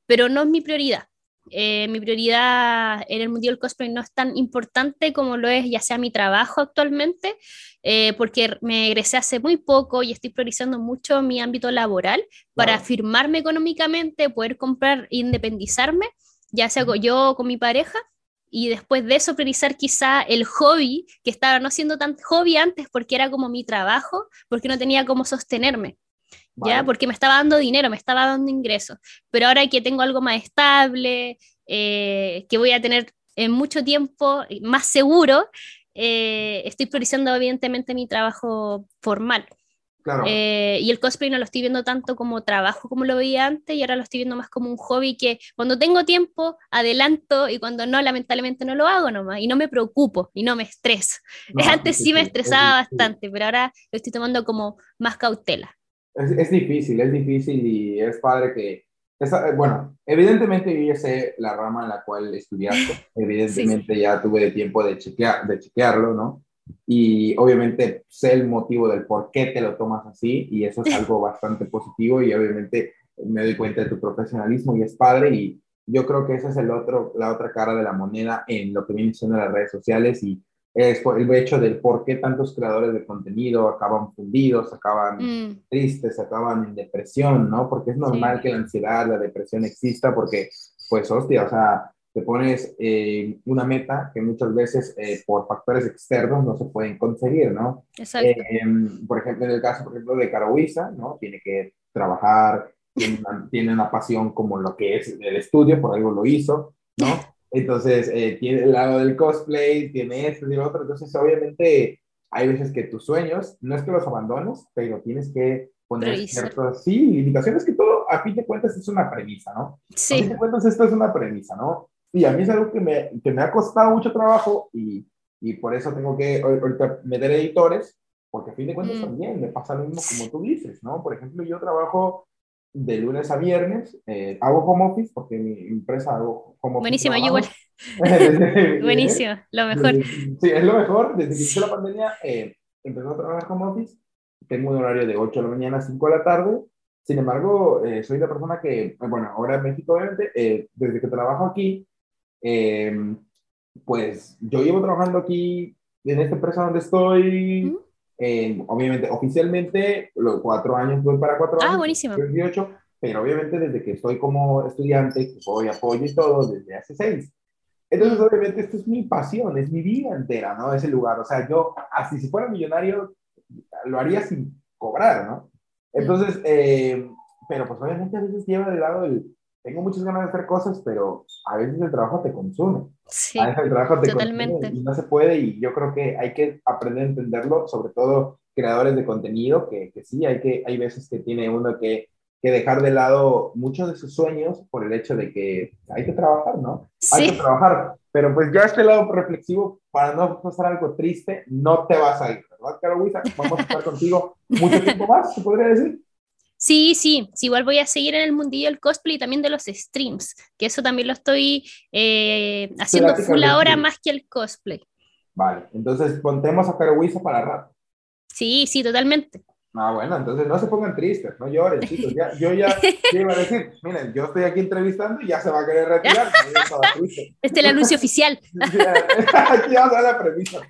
pero no es mi prioridad. Eh, mi prioridad en el mundial cosplay no es tan importante como lo es ya sea mi trabajo actualmente, eh, porque me egresé hace muy poco y estoy priorizando mucho mi ámbito laboral para firmarme económicamente, poder comprar, independizarme, ya sea yo con mi pareja, y después de eso priorizar quizá el hobby, que estaba no siendo tan hobby antes porque era como mi trabajo, porque no tenía cómo sostenerme. ¿Ya? Porque me estaba dando dinero, me estaba dando ingresos. Pero ahora que tengo algo más estable, eh, que voy a tener en mucho tiempo más seguro, eh, estoy priorizando evidentemente mi trabajo formal. Claro. Eh, y el cosplay no lo estoy viendo tanto como trabajo como lo veía antes y ahora lo estoy viendo más como un hobby que cuando tengo tiempo adelanto y cuando no, lamentablemente no lo hago nomás y no me preocupo y no me estreso. antes sí me estresaba bastante, pero ahora lo estoy tomando como más cautela. Es, es, difícil, es difícil y es padre que, bueno, evidentemente yo ya sé la rama en la cual estudiaste, evidentemente ya tuve tiempo de, chequear, de chequearlo, ¿no? Y obviamente sé el motivo del por qué te lo tomas así y eso es algo bastante positivo y obviamente me doy cuenta de tu profesionalismo y es padre y yo creo que esa es el otro, la otra cara de la moneda en lo que viene siendo las redes sociales y es el hecho del por qué tantos creadores de contenido acaban fundidos, acaban mm. tristes, acaban en depresión, ¿no? Porque es normal que la ansiedad, la depresión exista porque, pues, hostia, o sea, te pones eh, una meta que muchas veces eh, por factores externos no se pueden conseguir, ¿no? Exacto. Eh, por ejemplo, en el caso, por ejemplo, de Caroisa, ¿no? Tiene que trabajar, tiene una, tiene una pasión como lo que es el estudio, por algo lo hizo, ¿no? Entonces, eh, tiene el lado del cosplay, tiene esto y lo otro. Entonces, obviamente, hay veces que tus sueños, no es que los abandones, pero tienes que poner ciertas, sí, limitaciones, que todo, a fin de cuentas, es una premisa, ¿no? Sí. A fin de cuentas, esto es una premisa, ¿no? Y a mí es algo que me, que me ha costado mucho trabajo y, y por eso tengo que ahorita meter editores, porque a fin de cuentas mm. también me pasa lo mismo como tú dices, ¿no? Por ejemplo, yo trabajo de lunes a viernes. Eh, hago home office porque mi empresa hago home office. Buenísimo, yo igual. Buenísimo, lo mejor. sí, es lo mejor. Desde que inició la pandemia eh, empezó a trabajar home office. Tengo un horario de 8 de la mañana a 5 de la tarde. Sin embargo, eh, soy la persona que, bueno, ahora en México, obviamente, eh, desde que trabajo aquí, pues yo llevo trabajando aquí en esta empresa donde estoy obviamente, oficialmente, los cuatro años, voy para cuatro ah, años. buenísimo. 18, pero obviamente desde que estoy como estudiante, que voy apoyo y todo, desde hace seis. Entonces, obviamente, esto es mi pasión, es mi vida entera, ¿no? Ese lugar. O sea, yo, así si fuera millonario, lo haría sin cobrar, ¿no? Entonces, eh, pero pues obviamente a veces lleva de lado el, tengo muchas ganas de hacer cosas, pero a veces el trabajo te consume. Sí, a veces el trabajo te totalmente. consume y no se puede y yo creo que hay que aprender a entenderlo, sobre todo creadores de contenido, que, que sí, hay, que, hay veces que tiene uno que, que, dejar de lado muchos de sus sueños por el hecho de que hay que trabajar, ¿no? Sí. Hay que trabajar, pero pues ya este lado reflexivo, para no pasar algo triste, no te vas a ir, ¿verdad, Carol Vamos a estar contigo mucho tiempo más, se podría decir. Sí, sí, sí, igual voy a seguir en el mundillo del cosplay y también de los streams, que eso también lo estoy eh, haciendo full ahora más que el cosplay. Vale, entonces pondremos a Carowiza para rato. Sí, sí, totalmente. Ah, bueno, entonces no se pongan tristes, no lloren, chicos. Ya, yo ya iba a decir, miren, yo estoy aquí entrevistando y ya se va a querer retirar. este es el anuncio oficial. aquí vamos a la premisa.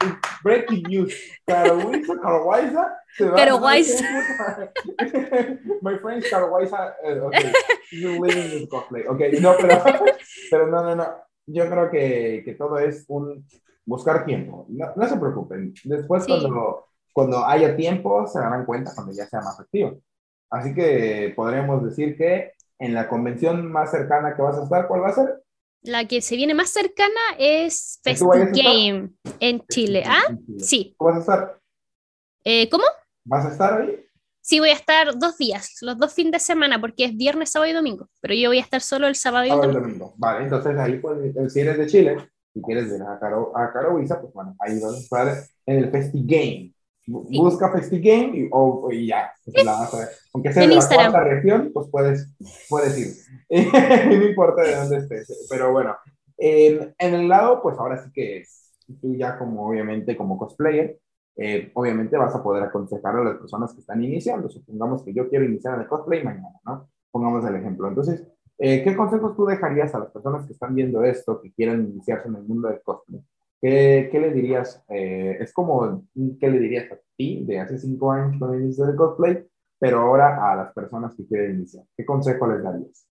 Breaking news. Carowiza, Carowiza. Carowiza. My friend Carowiza. Uh, ok, you're living this cosplay. Ok, no, pero, pero no, no, no. Yo creo que, que todo es un buscar tiempo. No, no se preocupen. Después, cuando cuando haya tiempo, se darán cuenta cuando ya sea más activo. Así que podríamos decir que en la convención más cercana que vas a estar, ¿cuál va a ser? La que se viene más cercana es Game en Chile. ¿Ah? Sí. ¿Cómo vas a estar? Eh, ¿Cómo? ¿Vas a estar ahí? Sí, voy a estar dos días, los dos fines de semana, porque es viernes, sábado y domingo. Pero yo voy a estar solo el sábado y el domingo. Vale, entonces ahí, pues, si eres de Chile y quieres ver a Caro, a Caro pues bueno, ahí vas a estar en el Game. Busca FestiGame y, o, y ya, la vas a ver. Aunque sea en de la cuarta región, pues puedes, puedes ir. no importa de dónde estés. Pero bueno, en, en, el lado, pues ahora sí que tú ya como obviamente como cosplayer, eh, obviamente vas a poder aconsejar a las personas que están iniciando. Supongamos que yo quiero iniciar en el cosplay mañana, ¿no? Pongamos el ejemplo. Entonces, eh, ¿qué consejos tú dejarías a las personas que están viendo esto, que quieren iniciarse en el mundo del cosplay? ¿Qué, qué le dirías? Eh, es como, ¿qué le dirías a ti de hace cinco años cuando iniciaste el cosplay, pero ahora a las personas que quieren iniciar? ¿Qué consejo les darías?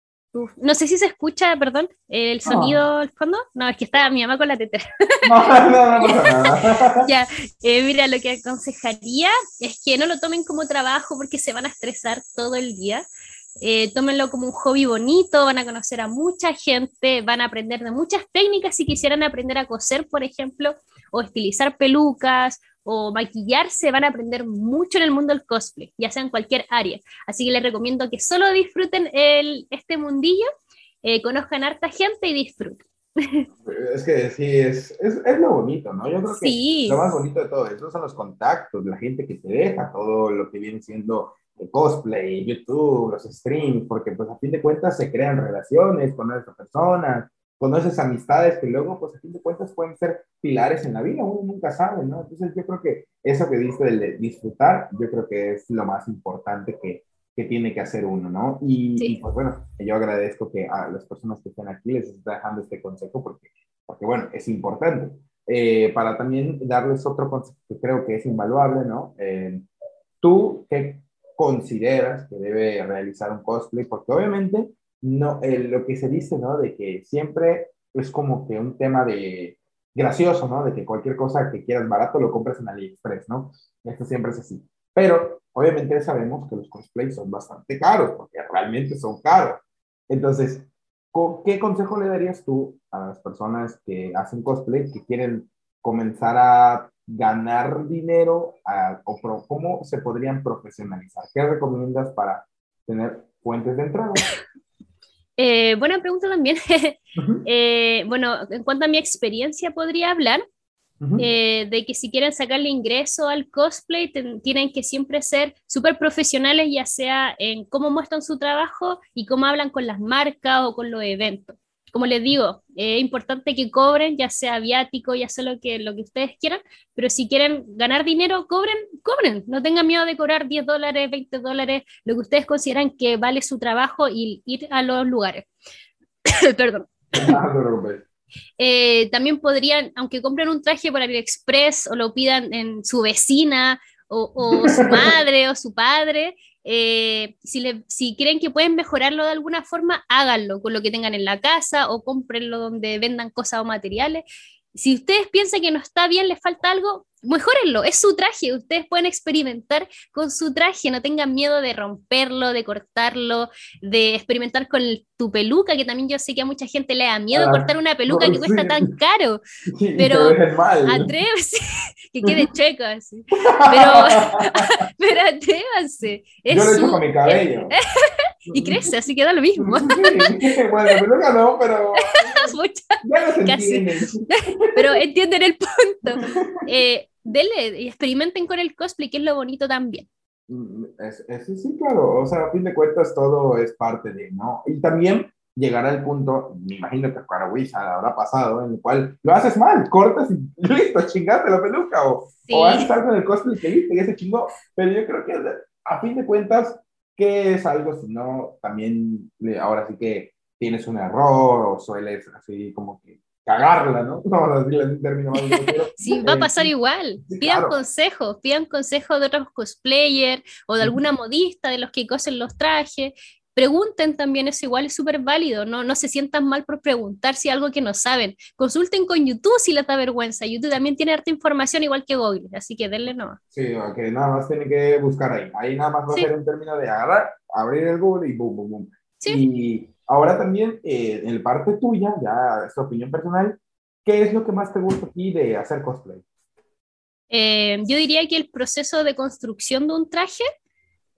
no sé si se escucha, perdón, el sonido al fondo. No, es que está mi mamá con la tetera. No, no, no, ya, eh, mira, lo que aconsejaría es que no lo tomen como trabajo porque se van a estresar todo el día. Eh, tómenlo como un hobby bonito, van a conocer a mucha gente, van a aprender de muchas técnicas si quisieran aprender a coser, por ejemplo, o estilizar pelucas o maquillarse, van a aprender mucho en el mundo del cosplay, ya sea en cualquier área. Así que les recomiendo que solo disfruten el, este mundillo, eh, conozcan a harta gente y disfruten. Es que sí, es, es, es, lo bonito, ¿no? Yo creo que lo más bonito de todo eso son los contactos, la gente que te deja, todo lo que viene siendo cosplay, YouTube, los streams, porque pues a fin de cuentas se crean relaciones, con a personas, conoces amistades que luego pues a fin de cuentas pueden ser pilares en la vida, uno nunca sabe, ¿no? Entonces yo creo que eso que dice de disfrutar, yo creo que es lo más importante que, que tiene que hacer uno, ¿no? Y, pues bueno, yo agradezco que a las personas que estén aquí les esté dejando este consejo porque, porque bueno, es importante. Eh, para también darles otro consejo que creo que es invaluable, ¿no? Eh, ¿Tú qué consideras que debe realizar un cosplay? Porque obviamente no, lo que se dice, ¿no? De que siempre es como que un tema de gracioso, ¿no? De que cualquier cosa que quieras barato lo compras en AliExpress, ¿no? Esto siempre es así. Pero obviamente sabemos que los cosplays son bastante caros, porque realmente son caros. Entonces, ¿qué consejo le darías tú a las personas que hacen cosplay, que quieren comenzar a ganar dinero o cómo se podrían profesionalizar? ¿Qué recomiendas para tener fuentes de entrada? Eh, buena pregunta también. Eh, bueno, en cuanto a mi experiencia, podría hablar eh, de que si quieren sacarle ingreso al cosplay, tienen que siempre ser súper profesionales, ya sea en cómo muestran su trabajo y cómo hablan con las marcas o con los eventos como les digo, es importante que cobren, ya sea viático, ya sea lo que, lo que ustedes quieran, pero si quieren ganar dinero, cobren, cobren. No tengan miedo de cobrar 10 dólares, 20 dólares, lo que ustedes consideran que vale su trabajo y ir a los lugares. Perdón. Eh, también podrían, aunque compren un traje por AliExpress o lo pidan en su vecina o, o su madre o su padre, eh, si, le, si creen que pueden mejorarlo de alguna forma, háganlo con lo que tengan en la casa o cómprenlo donde vendan cosas o materiales. Si ustedes piensan que no está bien, les falta algo, mejórenlo, es su traje, ustedes pueden experimentar con su traje, no tengan miedo de romperlo, de cortarlo, de experimentar con tu peluca, que también yo sé que a mucha gente le da miedo ah, cortar una peluca que cuesta tan caro, pero atrévase, que quede checo así, pero, pero atrévanse. yo lo he hecho con mi cabello. y crece, así que da lo mismo. bueno, la peluca no, pero... ya pero entienden el punto. Eh, dele y experimenten con el cosplay, que es lo bonito también. Mm, Eso sí, claro, o sea, a fin de cuentas todo es parte de, ¿no? Y también llegar al punto, me imagino que para Wisa habrá pasado, en el cual lo haces mal, cortas y listo, chingaste la peluca, o, o haces algo en el cosplay que viste y ese chingó, pero yo creo que a fin de cuentas, ¿qué es algo si no también ahora sí que tienes un error o sueles así como que cagarla, ¿no? Vamos a decirle en término más Sí, va a pasar eh, igual. pidan consejos, pidan consejos de otros cosplayers o de alguna modista de los que cosen los trajes. Pregunten también, eso igual es súper válido, ¿no? no se sientan mal por preguntar si algo que no saben. Consulten con YouTube si les da vergüenza. YouTube también tiene harta información igual que Google, así que denle no. Sí, que nada más tienen que buscar ahí. Ahí nada más va a ser un término de agarrar, abrir el Google y boom, boom, boom. Sí. Y Ahora también, eh, en parte tuya, ya es tu opinión personal, ¿qué es lo que más te gusta aquí de hacer cosplay? Eh, yo diría que el proceso de construcción de un traje,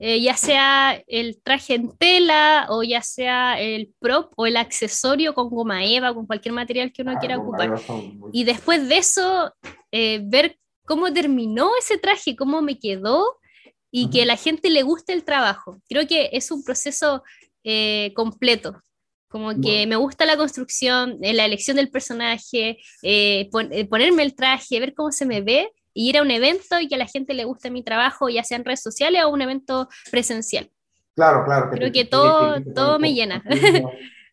eh, ya sea el traje en tela o ya sea el prop o el accesorio con goma eva, con cualquier material que uno ah, quiera ocupar. Y después de eso, ver cómo terminó ese traje, cómo me quedó y que a la gente le guste el trabajo. Creo que es un proceso eh, completo. Como que me gusta la construcción, eh, la elección del personaje, eh, ponerme el traje, ver cómo se me ve y ir a un evento y que a la gente le guste mi trabajo, ya sea en redes sociales o un evento presencial. Claro, claro. Creo que, todo, todo me llena.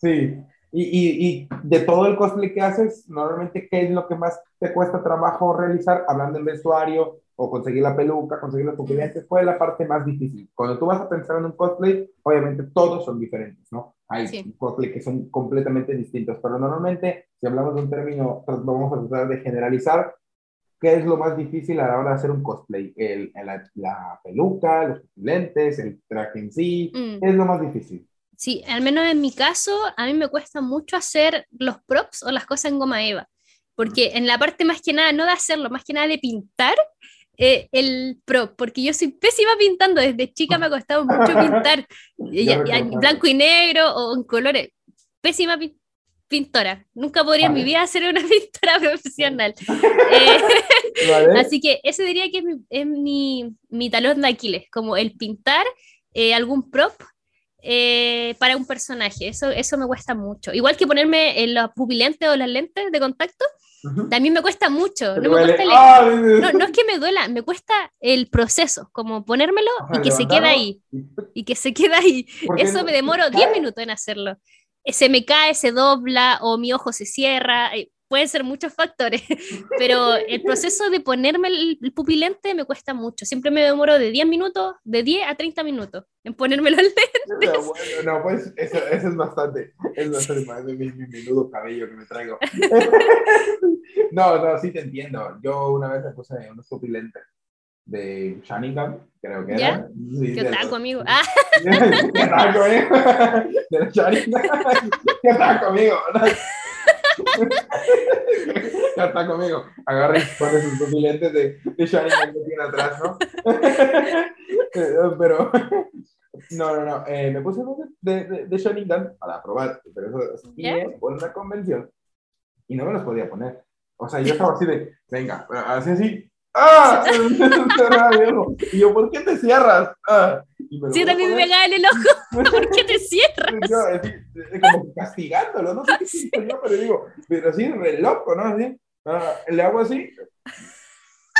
Sí, y, y, y, de todo el cosplay que haces, normalmente, ¿qué es lo que más te cuesta trabajo realizar? Hablando en vestuario, o conseguir la peluca, conseguir los pupilentes, fue la parte más difícil. Cuando tú vas a pensar en un cosplay, obviamente todos son diferentes, ¿no? Hay cosplay que son completamente distintos, pero normalmente, si hablamos de un término, pues, vamos a tratar de generalizar, ¿qué es lo más difícil a la hora de hacer un cosplay? El, la, peluca, los pupilentes, el traje en sí, mm. ¿qué es lo más difícil? Sí, al menos en mi caso, a mí me cuesta mucho hacer los props o las cosas en goma eva, porque en la parte más que nada, no de hacerlo, más que nada de pintar, eh, el pro, porque yo soy pésima pintando, desde chica me ha costado mucho pintar, en blanco y negro o en colores, pésima pintora, nunca podría en mi vida ser una pintora profesional. Eh, así que ese diría que es, mi, mi, talón de Aquiles, como el pintar eh, algún prop para un personaje, eso, eso me cuesta mucho. Igual que ponerme en los pupilentes o las lentes de contacto, También me cuesta mucho. ¿Te No, me cuesta el- no, no es que me duela, me cuesta el proceso, como ponérmelo Ajá, y que se quede levantarlo ahí, y- que se quede ahí. Eso me demoro se 10 cae. minutos en hacerlo. Se me cae, se dobla o mi ojo se cierra. eh, Pueden ser muchos factores, pero el proceso de ponerme el, el pupilente me cuesta mucho. Siempre me demoro de 10 minutos, de 10 a 30 minutos en ponérmelo al lente. No, bueno, no, pues eso, eso es bastante, es bastante más de mi, mi menudo cabello que me traigo. No, no, sí te entiendo. Yo una vez me puse unos pupilentes de Sharingan, creo que ¿Ya? era. Sí, Qué amigo. Ah, ¿Qué tal conmigo? De los Sharingan. ¿Qué tal conmigo? Ya está conmigo. Agarra y pone sus pupilentes de, de Sharingan que tiene atrás, ¿no? Pero, no, no, no. eh, me puse de, de, de para probar, pero eso sí ¿Ya? es por una convención y no me los podía poner. O sea, yo estaba así de, venga, así, así. ¡Ah! Y yo, ¿por qué te cierras? Ah, y me lo sí, también me en el ojo. ¿Por qué te cierras? Yo, así, como castigándolo, no sé qué siento yo, pero digo, pero así, re loco, ¿no? Así, ah, le hago así,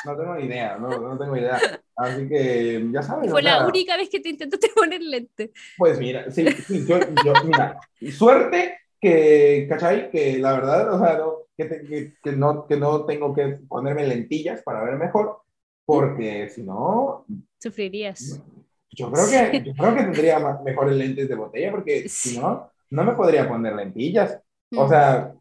no tengo idea, no, no tengo idea. Así que, ya sabes. Fue la única vez que te intentaste poner lente. Pues mira, sí, sí, yo, yo, mira, suerte que, ¿cachai? Que la verdad, o sea, no, que, que, que no, que no tengo que ponerme lentillas para ver mejor, porque si no, Sufrirías. yo creo que, yo creo que tendría ma- mejores lentes de botella, porque si Sí. no, no me podría poner lentillas. O Mm. sea,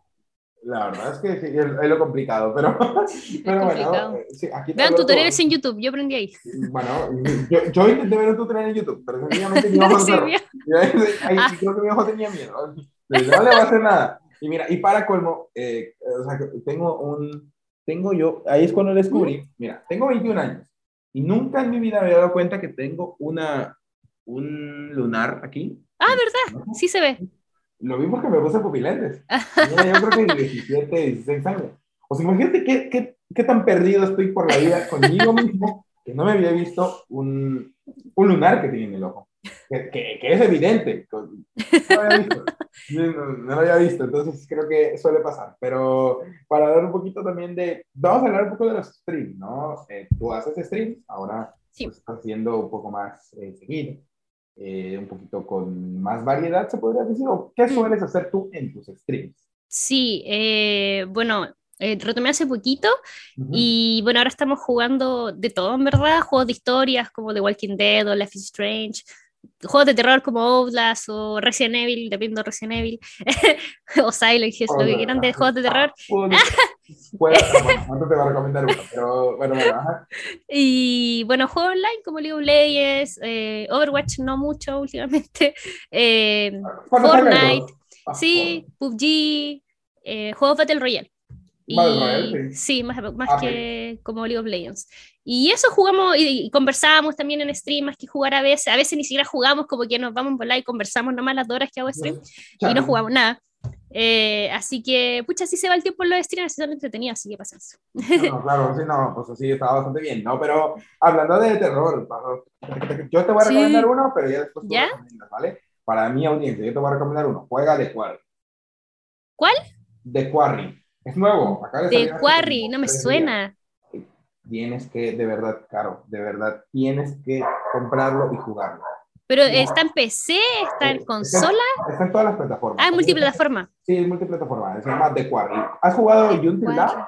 la verdad es que sí, es, lo complicado, pero, pero bueno, complicado. eh, sí, aquí Vean tutoriales en YouTube, yo aprendí ahí. Bueno, yo, yo intenté ver un tutorial en YouTube, pero sencillamente mi ojo No ahí, Ah. creo que mi ojo tenía miedo. No le va a hacer nada. Y mira, y para colmo, eh, o sea, que tengo un, tengo yo, ahí es cuando descubrí, mira, tengo 21 años y nunca en mi vida me había dado cuenta que tengo una, un lunar aquí. Ah, ¿verdad? Sí se ve. Lo vi porque me puse pupilentes. Yo creo que 17, 16 años. O sea, imagínate qué, qué, qué tan perdido estoy por la vida conmigo mismo que no me había visto un, un lunar que tiene en el ojo. Que, que, que es evidente. No lo había visto. No, no lo había visto, entonces creo que suele pasar. Pero para hablar un poquito también de. Vamos a hablar un poco de los streams, ¿no? Eh, tú haces streams, ahora Sí. pues, estás haciendo un poco más eh, seguido, eh, un poquito con más variedad, se podría decir. ¿O ¿Qué sueles hacer tú en tus streams? Sí, eh, bueno, eh, retomé hace poquito Ujú. y bueno, ahora estamos jugando de todo, en verdad, juegos de historias como The Walking Dead o Life is Strange, juegos de terror como Outlast o Resident Evil, dependiendo de Resident Evil, o Silent Hill, lo que quieran de juegos de terror. Bueno, no te voy a recomendar uno, pero bueno, bueno, ajá. Y bueno, juegos online como League of Legends, eh, Overwatch no mucho últimamente, eh, Fortnite. Ah, sí, PUBG, eh, juegos Battle Royale. Y, sí. sí, más, más Ah, que como League of Legends. Y eso jugamos y, conversábamos también en stream, más que jugar a veces. A veces ni siquiera jugamos, como que nos vamos por y conversamos nomás las dos horas que hago stream y no jugamos nada. Eh, así que, pucha, así se va el tiempo en los streams, así son entretenidos, así que pasa eso. No, claro, sí, no, pues así está bastante bien, ¿no? Pero hablando de terror, yo te voy a Sí. recomendar uno, pero ya después tú ¿Ya? recomiendas, ¿vale? Para mi audiencia, yo te voy a recomendar uno. Juega The Quarry. ¿Cuál? The Quarry. Es nuevo. acaba de De Quarry, no me suena. días. Tienes que, de verdad, Caro, de verdad, tienes que comprarlo y jugarlo. Pero eh, está en PC, está en Eh, consola. Está en todas las plataformas. Ah, en multiplataforma. Sí, es multiplataforma. Se llama The Quarry. ¿Has jugado Until. Dawn?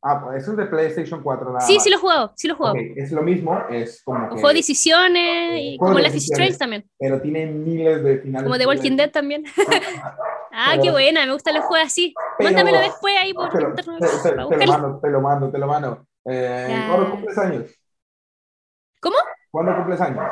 Ah, pues eso es de PlayStation 4 nada Sí, más. sí lo jugado, sí lo. Ok, es lo mismo, es como que, juego de decisiones, y Juego como de Life is. Strange también. pero tiene miles de finales. Como The Walking Dead también. Ah, Pero- qué buena, me gustan los juegos así. Pero- Mándamelo después ahí por Te lo, internet. te- te- te lo mando, te lo mando, te lo mando. Eh. ¿Cuándo cumples años? ¿Cómo? ¿Cuándo cumples años?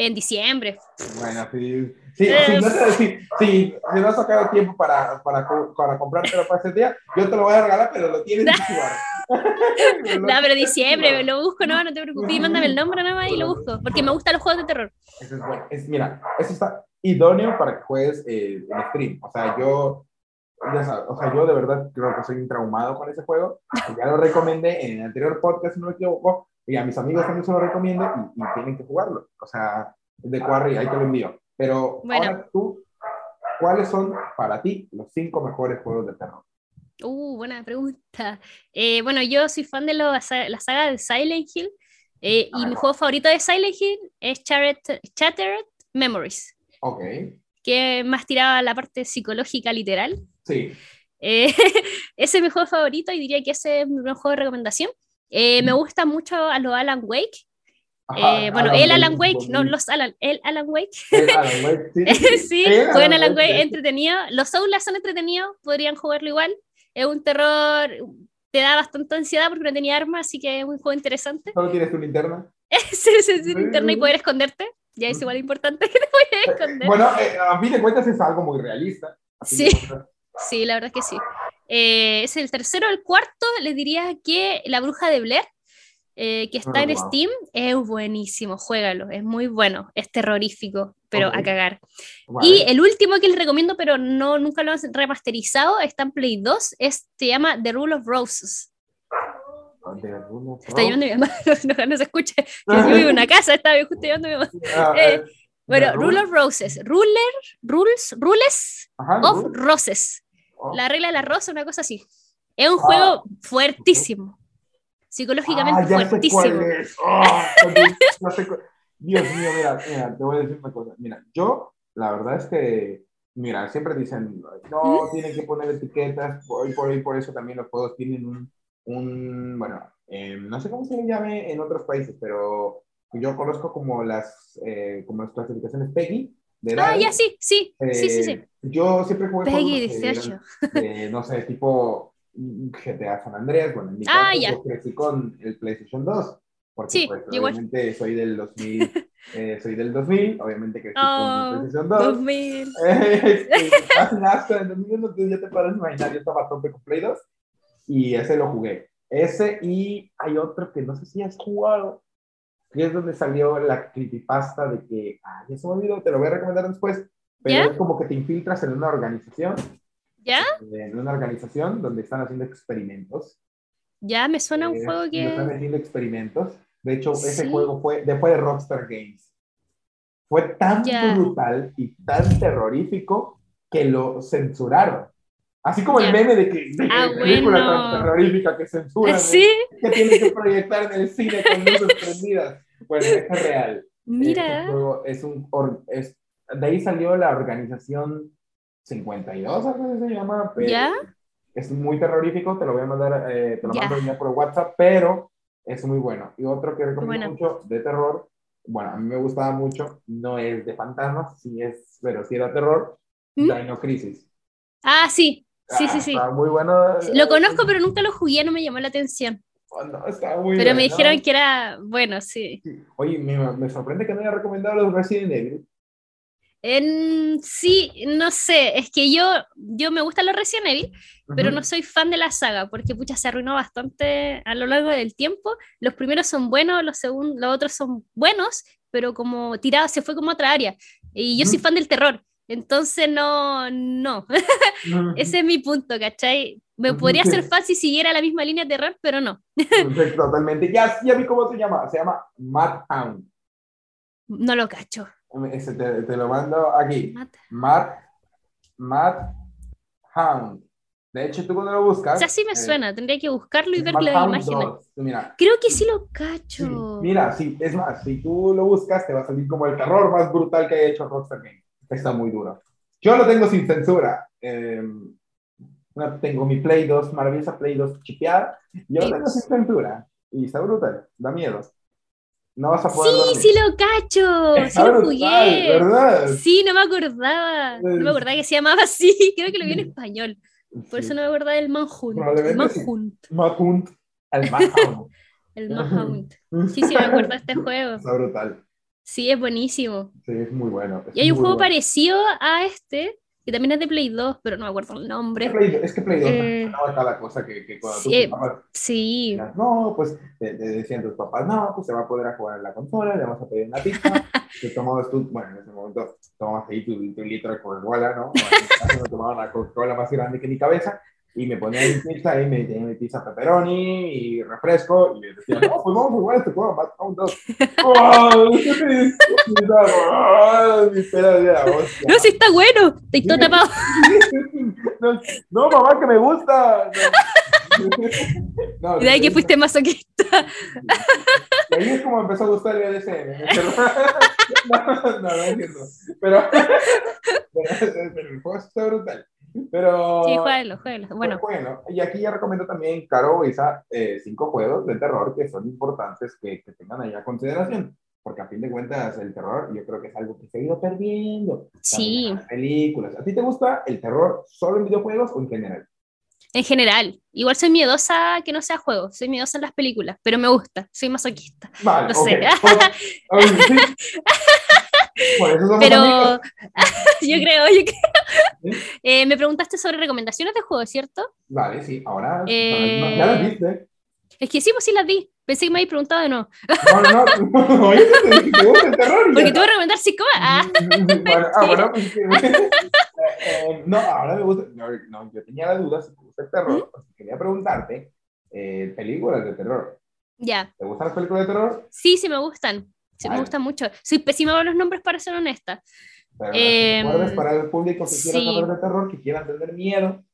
En diciembre. Bueno, sí. Sí, Eh. si, no te, si, si, si no has sacado tiempo para, para, para comprártelo para ese día, yo te lo voy a regalar, pero lo tienes que jugar. No, pero diciembre, lo busco, no, no te preocupes, mándame el nombre nada más y lo busco, porque me gustan los juegos de terror. Eso es bueno. Es- mira, eso está idóneo para que juegues eh, en stream. O sea, yo, sabes, o sea, yo de verdad creo que soy un traumado con ese juego. Ya lo recomendé en el anterior podcast, si no me equivoco, y a mis amigos también se lo recomiendo y, y tienen que jugarlo. O sea, de Quarry, ahí te lo envío. Pero Bueno. ahora tú, ¿cuáles son para ti los cinco mejores juegos de terror? Uh, buena pregunta. Eh, bueno, yo soy fan de lo- la saga de Silent Hill eh, y mi juego favorito de Silent Hill es Shattered, Shattered Memories, Ok, que más tiraba la parte psicológica literal. sí. Eh, ese es mi juego favorito y diría que ese es mi juego de recomendación. Eh, me gusta mucho a lo Alan Wake. Ajá, Eh, bueno, Alan el Alan Wake, Wake, no los Alan, el Alan Wake. El Alan Wake, sí. sí, El Alan Wake, sí. entretenido. Los Souls son entretenidos, podrían jugarlo igual. Es un terror, te da bastante ansiedad porque no tenía armas, así que es un juego interesante. Solo tienes tu linterna. sí, sí, sí, linterna y poder esconderte. Ya es igual importante que te puedas esconder. Bueno, eh, a fin de cuentas es algo muy realista. A Sí. Sí, la verdad es que sí. Eh, es el tercero, el cuarto, les diría que La Bruja de Blair, eh, que está Ah, en wow. Steam, es buenísimo, juégalo, es muy bueno, es terrorífico, pero Ok. a cagar. Y el último que les recomiendo, pero no, nunca lo han remasterizado, está en Play 2, es, se llama The Rule of Roses. De alguna Está llevando mi mamá, no, no, no se escucha. Yo vivo en una casa, estaba justo llevando mi mamá. Ah, Eh, eh, Bueno, Rule of Roses, Ruler, Rules, Rules Ajá, of. Roses. Oh. La regla de la rosa, una cosa así. Es un Ah. juego fuertísimo. Psicológicamente Ah, ya sé fuertísimo. cuál es. Ah, ya sé cuál- Dios mío, mira, mira, te voy a decir una cosa. Mira, yo, la verdad es que, mira, siempre dicen, no, tienen que poner etiquetas, por, por, por eso también los juegos tienen un, un bueno, eh, no sé cómo se le llame en otros países, pero yo conozco como las, eh, como las clasificaciones PEGI. De Ah, ya sí, sí, sí, sí, sí. Eh, Yo siempre jugué Peggy juegos que 18. eran de, no sé, tipo GTA San Andreas, bueno, en mi Ah, caso ya. yo crecí con el PlayStation 2, porque Sí, pues, obviamente soy del 2000, eh, soy del 2000, obviamente crecí Oh, con el PlayStation 2. 2000. Este, casi nací en el 2001, entonces ya te puedes imaginar, yo estaba a tope con Play 2 y ese lo jugué. Ese y hay otro que no sé si has jugado, que es donde salió la creepypasta de que, ah, ya se me olvidó, te lo voy a recomendar después, pero ¿Ya? es como que te infiltras en una organización, ¿Ya? en una organización donde están haciendo experimentos. Ya me suena un Eh, juego y Están que. haciendo experimentos. De hecho, ese juego fue, después de Rockstar Games. Fue tan Ya. brutal y tan terrorífico que lo censuraron. Así como el meme de que, de Ah, película bueno. tan terrorífica que censuran, ¿eh? Sí, que tienen que proyectar en el cine con luces prendidas. Bueno, es real. Este mira. juego es un, or- es- de ahí salió la organización 52, algo se llama. pero ¿Ya? Es muy terrorífico, te lo voy a mandar, eh, te lo Ya. mando ya por WhatsApp, pero es muy bueno. Y otro que recomiendo Bueno. mucho de terror, bueno, a mí me gustaba mucho, no es de fantasmas, sí es, pero sí era terror, ¿Mm? Dino Crisis. Ah, sí, sí, Ah, sí, sí. Está muy bueno. Lo conozco, pero nunca lo jugué, no me llamó la atención. Oh, no, está muy Pero me dijeron que era bueno, sí. Oye, me, me sorprende que no haya recomendado los Resident Evil. En, sí, no sé, es que yo, yo me gustan los Resident Evil, pero Ujú. no soy fan de la saga, porque pucha, se arruinó bastante a lo largo del tiempo. Los primeros son buenos, los, segun- los otros son buenos, pero como tirado se fue como a otra área. Y yo soy Ujú. fan del terror, entonces no, no. Ese es mi punto, ¿cachai? Me podría ser fan si siguiera la misma línea de terror, pero no. Perfecto, totalmente. Ya, ya vi cómo se llama. Se llama Mad Hound. No lo cacho. Ese te, te lo mando aquí. Mata. Mad, Mad Hound. De hecho, tú cuando lo buscas. O sea, sí me eh, suena, tendría que buscarlo y ver Hound. 2. Mira, Creo que sí lo sí, cacho. mira, sí, es más, si tú lo buscas, te va a salir como el terror más brutal que haya hecho Rockstar Games. Está muy duro. Yo lo tengo sin censura. Eh, tengo mi Play 2, maravillosa Play 2 chipeada. Yo lo tengo sin censura. Y está brutal, da miedo. No vas a poder Sí, dormir. sí lo cacho. Sí Está lo brutal, jugué. ¿verdad? Sí, no me acordaba. No me acordaba que se llamaba así. Creo que lo vi en español. Por Sí. eso no me acordaba del Manhunt. El Probablemente sí. Manhunt. El Mahunt. El Manhunt. Sí, sí, me acuerdo de este juego. Está brutal. Sí, es buenísimo. Sí, es muy bueno. es Y hay un juego bueno. parecido a este, que también es de Play 2, pero no me acuerdo el Es nombre. Play, es que Play 2 Eh, ganaba cada cosa que, que cuando tú sí, jugabas, Sí. decías, no, pues te, te decían tus papás, no, pues se va a poder a jugar en la consola, le vas a pedir una pizza, te tomabas tú, bueno, en ese momento tomabas ahí tu, tu litro de Coca-Cola, ¿no? Bueno, en caso me tomaba una Coca-Cola más grande que mi cabeza, y me ponía mi pizza y me tenía mi pizza pepperoni y refresco, y me decía, no, pues vamos a jugar este juego, Mad Hound 2. ¡Wow! ¡Qué feliz! Mi pera de la hostia. No, sí está bueno. Estoy todo Sí. tapado. no, mamá, que me gusta. y de ahí que fuiste masoquista. Y ahí es como empezó a gustar el BDSM. no, no, no entiendo. Pero, pero, el juego está brutal. Pero, sí, juegalo, juegalo. Bueno. bueno, y aquí ya recomiendo también, Caro, Isa, eh, cinco juegos de terror que son importantes que, que tengan ahí a consideración porque a fin de cuentas el terror yo creo que es algo que se ha ido perdiendo. Sí. En películas. ¿A ti te gusta el terror solo en videojuegos o en general? En general. Igual soy miedosa que no sea juego, soy miedosa en las películas, pero me gusta, soy masoquista. Vale, no sé. Por eso pero yo creo, yo creo. Eh, me preguntaste sobre recomendaciones de juego, ¿cierto? Vale, sí, ahora eh... ya las viste. Es que sí, pues sí las vi. Pensé que me habías preguntado no. No, no, no. Oye, te, gusta el terror. Porque te voy a recomendar cinco Ah, bueno, ah, bueno pues, eh, no, ahora me gusta. No, yo tenía la duda si te gusta el terror. ¿Mm? Quería preguntarte eh, películas de terror. Ya. ¿Te gustan las películas de terror? Sí, sí me gustan. Sí, me gustan mucho. Soy pésima con los nombres para ser honesta. Pero eh, para el público que quiera saber de terror, que quiera tener miedo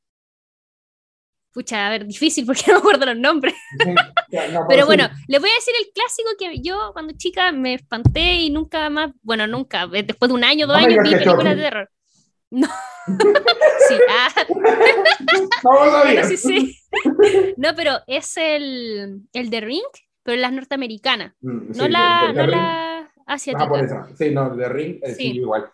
pucha, a ver, difícil porque no me acuerdo los nombres. pero bueno, les voy a decir el clásico que yo cuando chica me espanté y nunca más, bueno, nunca, eh, después de un año, dos años, vi películas de terror. No. sí, ah. no, sí, sí. no, pero es el, el de Ring, pero las norteamericanas, mm, no, la, no la asiática. Ah, por eso. Sí, no, de Ring, eh, sí. igual.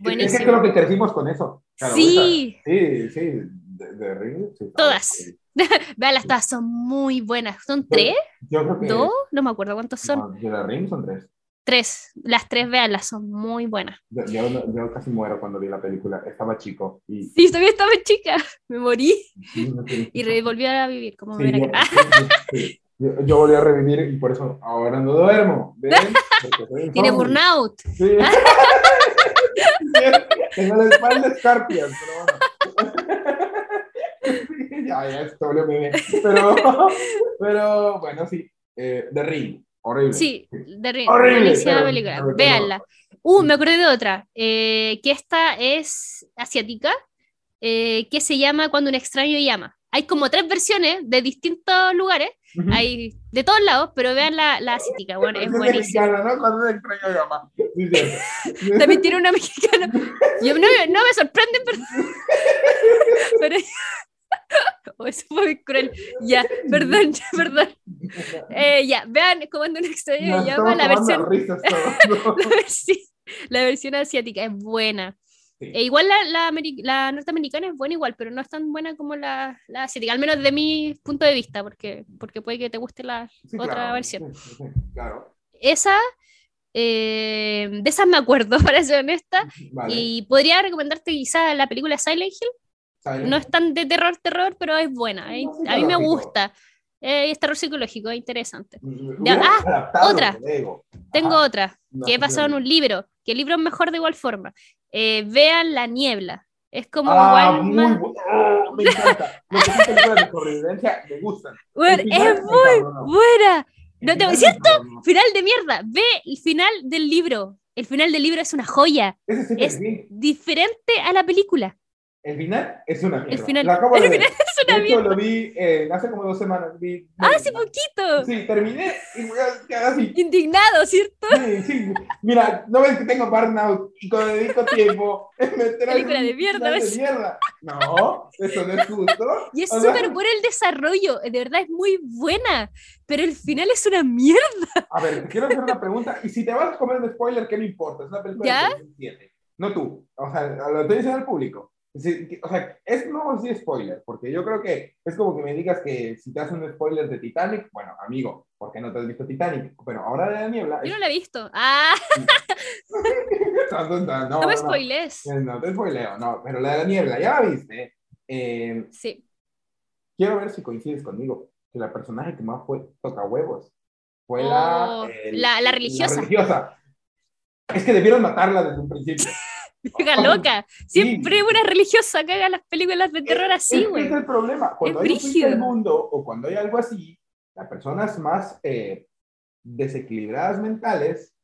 Buenísimo. Es que creo que crecimos con eso. sí. sí, sí de, Ring. todas. Vean, las todas son muy buenas. ¿Son tres? Yo creo que. ¿Dos? No me acuerdo cuántos son. de Ring son tres. Tres. Las tres, veanlas, son muy buenas. Yo, yo, casi muero cuando vi la película. Estaba chico. Y... Sí, todavía estaba chica. Me morí. y volví a vivir, como sí, yo, yo, volví a revivir y por eso ahora no duermo. Tiene burnout. Sí. Tengo la espalda escarpias, pero bueno. ya, ya, es doble bebé. Pero, pero bueno, sí. Eh, The Ring, horrible. Sí, The Ring. Horrible. película. Véanla. Uh, me acordé de otra, eh, que esta es asiática, eh, que se llama Cuando un extraño llama. Hay como tres versiones de distintos lugares, hay de todos lados, pero vean la, la asiática, bueno, es buenísima. ¿no? También tiene una mexicana. Yo, no, no me sorprende, pero... pero Oh, eso fue cruel. Ya, perdón, perdón. Eh, ya, vean cuando un extraño llama la versión. la, versión asiática es buena. E igual la, la, la, norteamericana es buena igual, pero no es tan buena como la, la asiática, al menos desde mi punto de vista, porque, porque puede que te guste la otra versión. Claro. Esa, eh, de esas me acuerdo, para ser honesta, y podría recomendarte quizá la película Silent Hill, no es tan de terror, terror, pero es buena. a mí me gusta. es terror psicológico, es interesante. ah, otra. Tengo otra, que he pasado en un libro, que el libro es mejor de igual forma. Eh, vean La Niebla. Es como ah, muy oh, me encanta. Los de me gustan. es muy buena. No te... ¿Cierto? Final de mierda. Ve el final del libro. El final del libro es una joya. es diferente a la película. El final es una mierda. El final, acabo el final es una de hecho, lo vi eh, hace como dos semanas. Vi, ah, hace poquito. Sí, terminé y así. Indignado, ¿cierto? Sí, sí. Mira, no ves que tengo burnout y cuando dedico tiempo en meter Película de mierda, de mierda. No, eso no es justo. Y es súper bueno el desarrollo, de verdad es muy buena, pero el final es una mierda. A ver, quiero hacer una pregunta. Y si te vas a comer un spoiler, ¿qué me importa? Es una película ¿Ya? de 2007. No tú, o sea, lo estoy diciendo al público o sea, es no así spoiler, porque yo creo que es como que me digas que si te hacen un spoiler de Titanic, bueno, amigo, ¿por qué no te has visto Titanic? Pero ahora de la niebla. Yo no la he visto. Ah. no, no, no, me spoiles. No te spoileo, no, pero la de la niebla, ¿ya la viste? Eh, sí. Quiero ver si coincides conmigo, que la personaje que más fue toca huevos fue la, oh, la, la religiosa. La religiosa. Es que debieron matarla desde un principio. Vieja loca. Siempre una religiosa haga las películas de terror así, güey. Es, es el problema. Cuando hay un el mundo o cuando hay algo así, las personas más eh, desequilibradas mentales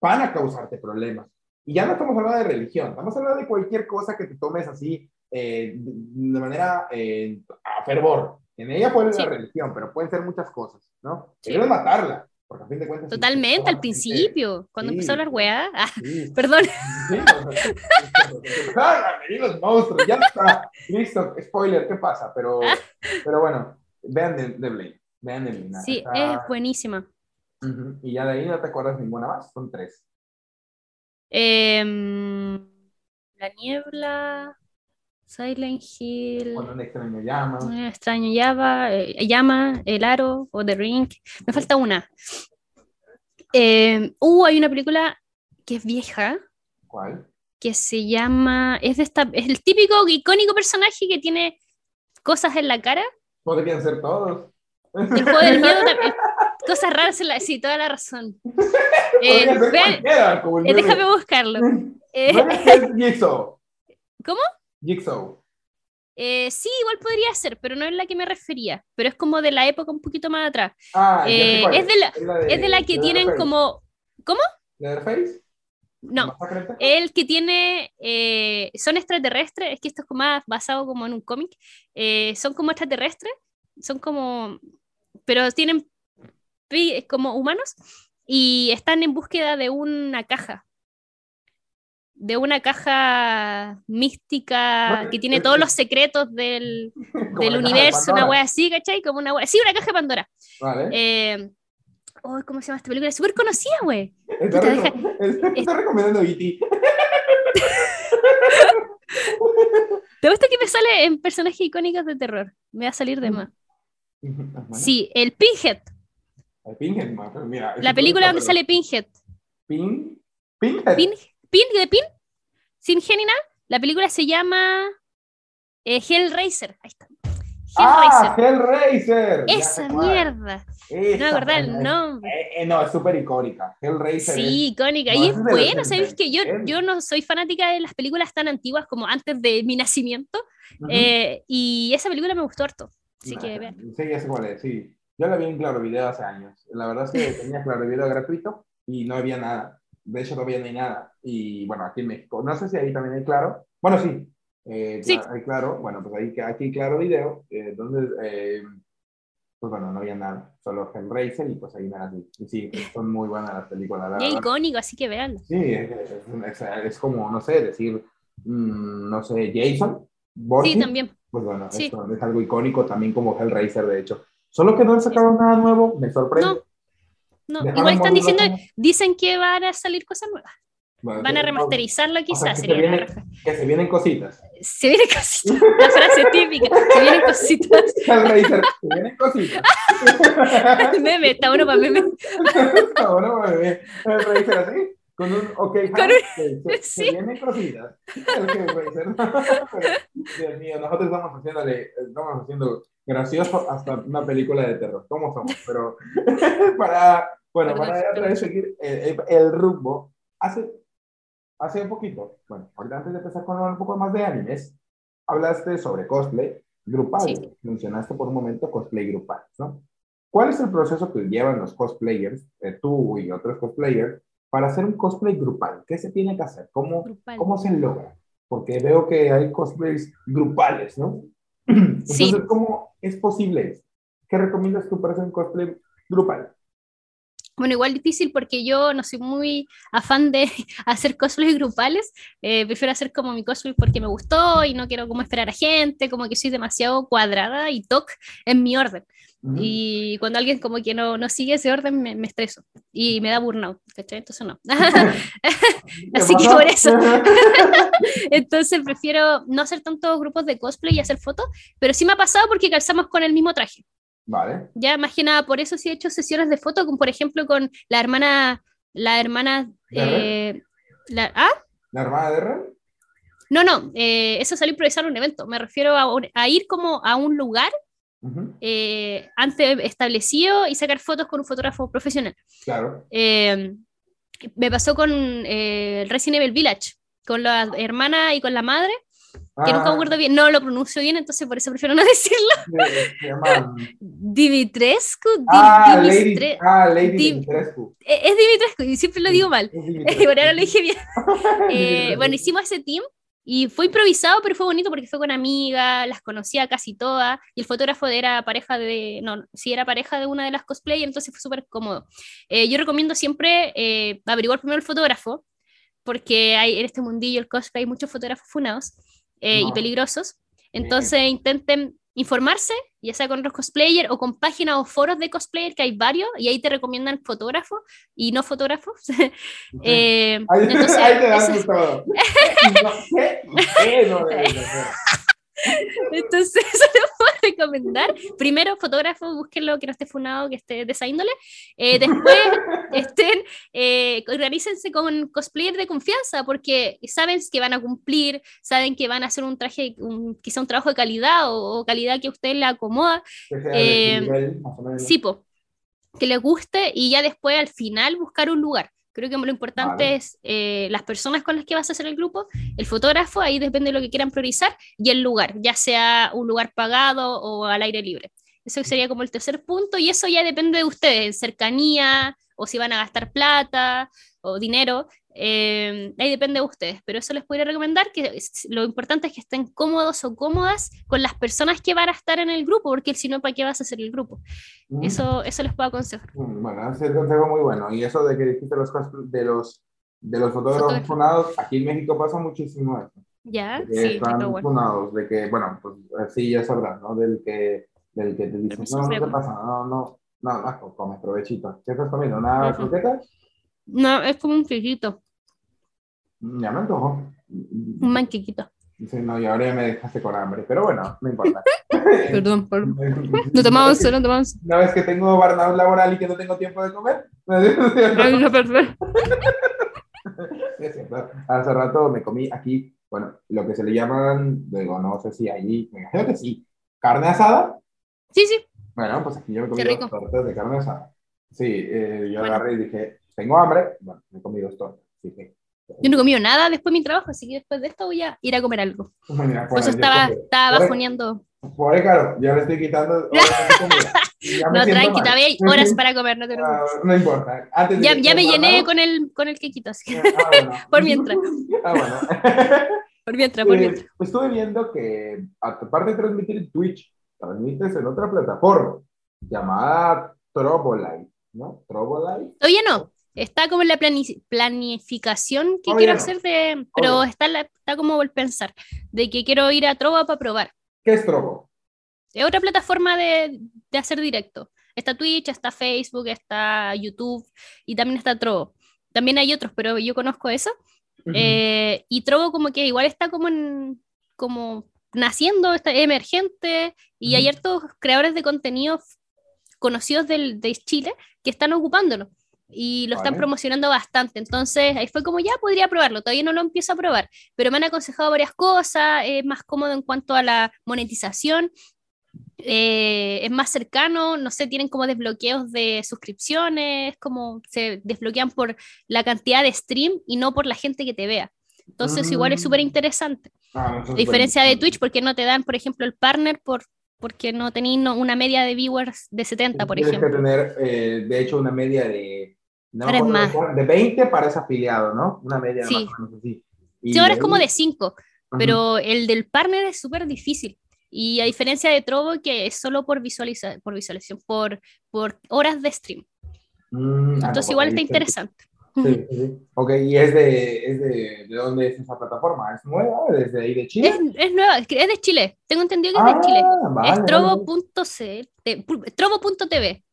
van a causarte problemas. Y ya no estamos hablando de religión, estamos hablando de cualquier cosa que te tomes así eh, de manera eh, a fervor. En ella fue Sí. la religión, pero pueden ser muchas cosas, ¿no? Sí. Querían matarla, porque a fin de cuentas... Totalmente, al principio, cuando sí. empezó a hablar weá. Ah, Sí, perdón. Sí, los monstruos, ya está. Listo, spoiler, ¿qué pasa? Pero, pero bueno, vean de, de Blade. Vean de Blade. Sí, está- es buenísima. Y ya de ahí no te acuerdas ninguna más, son tres. Em, la niebla, Silent Hill, Cuando un extraño llama. un extraño llama, eh, llama, El Aro o The Ring. Me falta una. Em, uh, hay una película que es vieja, ¿Cuál? que se llama, es de esta, es el típico icónico personaje que tiene cosas en la cara. Podrían ser todos. El juego del miedo también. Cosas raras en la, sí, toda la razón. Eh, vean, eh, déjame buscarlo. Eh. ¿Cómo? Jigsaw. Eh, sí, igual podría ser, pero no es la que me refería. Pero es como de la época un poquito más atrás. Ah, Eh, es, de la, de, es de la que de tienen como. ¿Cómo? ¿Leatherface? No, ¿Masacre en Texas? el que tiene. eh, son extraterrestres, es que esto es como más basado como en un cómic. eh, son como extraterrestres, son como. Pero tienen como humanos y están en búsqueda de una caja. De una caja mística que tiene es- todos es- los secretos del, del de universo, una wea así, ¿cachai? Como una wea. Sí, una caja de Pandora. Vale. Eh, oh, ¿Cómo se llama esta película? Es súper conocida, güey. está, puta, reco- está- recomendando E.T. ¿Te gusta que me sale en personajes icónicos de terror? Me va a salir de más. Bueno, Sí, el Pinhead. el Pinhead, mira, La película donde sale Pinhead. Pin. Pinhead. Pin, Pin de Pin, sin G ni nada. La película se llama eh, Hellraiser. Ahí está. Ah, Hellraiser. Hellraiser. ya Esa mierda. No me acordaba el nombre. Eh, eh, no, es súper icónica. Hellraiser. Sí, icónica. no, y es es bueno, los ¿sabéis que yo, 70? yo no soy fanática de las películas tan antiguas como antes de mi nacimiento? es-. Eh, y esa película me gustó harto. Así Nah, que. Sí, ya sé cuál es, sí. Yo la vi en Claro Video hace años. La verdad es que tenía Claro Video gratuito y no había nada. De hecho, todavía no hay nada. Y bueno, aquí en México. No sé si ahí también hay Claro. Bueno, sí. Eh, Sí. Hay Claro. Bueno, pues ahí aquí Claro Video. eh, donde, eh, pues bueno, no había nada. Solo Hellraiser y pues ahí nada. Y sí, son muy buenas las películas. la Y icónico, así que veanlo. Sí, es, es- es- como, no sé, decir, mm, no sé, Jason. Borges, Sí, también. Pues bueno, Sí. esto es algo icónico también como Hellraiser, de hecho. Solo que no han sacado nada nuevo, me sorprende. No, No, Dejaron igual están diciendo, como- dicen que van a salir cosas nuevas. Bueno, Van a remasterizarlo o sea, quizás. que, se sería vienen, que se vienen cositas. Se vienen cositas. La frase típica. Se vienen cositas. Se vienen cositas. meme, está bueno para meme. Está bueno, bebé. Hellraiser así, con un ok, Con hand, se, se- se sí. vienen cositas. Dios mío, nosotros estamos haciéndole, estamos haciendo gracioso hasta una película de terror. ¿Cómo somos? Pero para, bueno, para otra perdón. vez seguir el, el- el rumbo, hace, hace un poquito, bueno, ahorita antes de empezar con un poco más de animes, hablaste sobre cosplay grupal. Sí. Mencionaste por un momento cosplay grupal, ¿no? ¿Cuál es el proceso que llevan los cosplayers, eh, tú y otros cosplayers, para hacer un cosplay grupal? ¿Qué se tiene que hacer? ¿Cómo, Grupal. ¿Cómo se logra? Porque veo que hay cosplays grupales, ¿no? Entonces, Sí. ¿cómo es posible? ¿Qué recomiendas tú para hacer un cosplay grupal? Bueno, igual difícil porque yo no soy muy afán de hacer cosplays grupales. eh, prefiero hacer como mi cosplay porque me gustó y no quiero como esperar a gente, como que soy demasiado cuadrada y toc en mi orden. Y cuando alguien como que no, no sigue ese orden, me, me estreso y me da burnout, ¿cachai? Entonces no. ¿Qué así que por eso. Entonces prefiero no hacer tantos grupos de cosplay y hacer fotos, pero sí me ha pasado porque calzamos con el mismo traje. Vale. Ya más que nada, por eso sí he hecho sesiones de fotos, como por ejemplo con la hermana, la hermana, eh, la- ¿ah? ¿La hermana de Ren? No, no, eh, eso salió improvisar un evento, me refiero a, a ir como a un lugar Ujú, eh, antes establecido y sacar fotos con un fotógrafo profesional. Claro. Eh, me pasó con eh, el Resident Evil Village, con la hermana y con la madre, que nunca me Ah, acuerdo bien, no lo pronuncio bien, entonces por eso prefiero no decirlo. llama- Dimitrescu, Di- Ah, Lady, Dimistre- ah, Lady Dim- Dimitrescu. es Dimitrescu y siempre lo digo mal. Por ahora lo dije bien. Eh, bueno, hicimos ese team Y fue improvisado, pero fue bonito porque fue con amigas, las conocía casi todas, y el fotógrafo era pareja de, no, sí era pareja de una de las cosplayers, entonces fue súper cómodo. Eh, yo recomiendo siempre eh, averiguar primero el fotógrafo, porque hay en este mundillo el cosplay hay muchos fotógrafos funados eh, y peligrosos, entonces intenten informarse, ya sea con otros cosplayers o con páginas o foros de cosplayer, que hay varios, y ahí te recomiendan fotógrafos y no fotógrafos. eh, Ahí, entonces, ahí te dan todo. Entonces, eso les puedo recomendar. Primero, fotógrafo, búsquenlo que no esté funado, que esté de esa índole. Eh, después, estén, eh, organícense con cosplayer de confianza, porque saben que van a cumplir, saben que van a hacer un traje, un, quizá un trabajo de calidad o, o calidad que a usted le acomoda. Eh. Sí, po, que les guste y ya después al final buscar un lugar. Creo que lo importante Vale. es eh, las personas con las que vas a hacer el grupo, el fotógrafo, ahí depende de lo que quieran priorizar, y el lugar, ya sea un lugar pagado o al aire libre. Eso sería como el tercer punto, y eso ya depende de ustedes, cercanía, o si van a gastar plata o dinero, eh, ahí depende de ustedes, pero eso les podría recomendar, que lo importante es que estén cómodos o cómodas con las personas que van a estar en el grupo, porque si no, ¿para qué vas a hacer el grupo? Mm. Eso, eso les puedo aconsejar. Mm, Bueno, ese es un consejo muy bueno. Y eso de que dijiste los de los, de los fotógrafos funados, aquí en México pasa muchísimo eso. ¿Ya? de que Sí, están bueno. funados, de que, bueno, pues sí, ya sabrás, ¿no? Del que, del que te dice, Pero eso no, no te pasa, no, no, no, no, come, provechito. ¿Qué estás comiendo? ¿Una croqueta? No, es como un quequito, Ya me antojo. un manquequito. Sí, no, y ahora ya me dejaste con hambre, pero bueno, no importa. Perdón, perdón. No tomamos no tomamos ¿No ves que tengo burnout laboral y que no tengo tiempo de comer? No, perdón. Es cierto. Hace rato me comí aquí, bueno, lo que se le llaman, digo, no sé si allí, me imagino que sí, carne asada. Sí, sí. Bueno, pues aquí yo me comí dos tortas de carne asada. Sí, eh, yo Bueno. agarré y dije, tengo hambre, bueno, me comí dos tortas. Sí. Yo no he comido nada después de mi trabajo, así que después de esto voy a ir a comer algo. Mira, Por eso estaba, estaba bajoneando. Pobre Caro, yo le estoy quitando ya No, tranqui, todavía hay horas para comer, no te Ah, preocupes. no importa. Antes Ya, ya me llené con el, con el quequito, así que Ah, bueno. Por mientras. Ah, bueno. por mientras, por Eh, mientras. estuve viendo que, aparte de transmitir Twitch, transmites en otra plataforma llamada Trobolite, ¿no? Trobolite. Todavía no. Está como en la plani- planificación que Todavía quiero hacer de, pero está, la- está como el pensar de que quiero ir a Trova para probar. ¿Qué es Trobo? Es otra plataforma de, de hacer directo. Está Twitch, está Facebook, está YouTube y también está Trovo. También hay otros, pero yo conozco eso. Eh, y Trovo como que igual está como en, como naciendo, está emergente y hay Ujú. hartos creadores de contenido conocidos del, de Chile que están ocupándolo y lo están Vale. promocionando bastante. Entonces ahí fue como ya podría probarlo, todavía no lo empiezo a probar, pero me han aconsejado varias cosas, es más cómodo en cuanto a la monetización. eh, es más cercano, no sé, tienen como desbloqueos de suscripciones, como se desbloquean por la cantidad de stream y no por la gente que te vea. Entonces, igual es Mm. súper interesante. Ah, A diferencia de. Twitch, porque no te dan, por ejemplo, el partner por, porque no tenéis no- una media de viewers de 70, por Tienes ejemplo. que tener, eh, de hecho, una media de... No, Ahora es más. de 20 para ese afiliado, ¿no? Una media Sí. más o menos así. Y Sí, ahora es como de 5, Ajá. pero el del partner es súper difícil. Y a diferencia de Trovo, que es solo por, visualiza por visualización, por, por horas de stream. Mm, ah, Entonces, no, igual está interesante. Sí, sí. Ok, ¿y es de, es de, de dónde es esa plataforma? ¿Es nueva? ¿Desde ahí de Chile? Es, es nueva, es es de Chile. Tengo entendido que es de Chile. Ah, vale, es vale. pu- trovo.tv,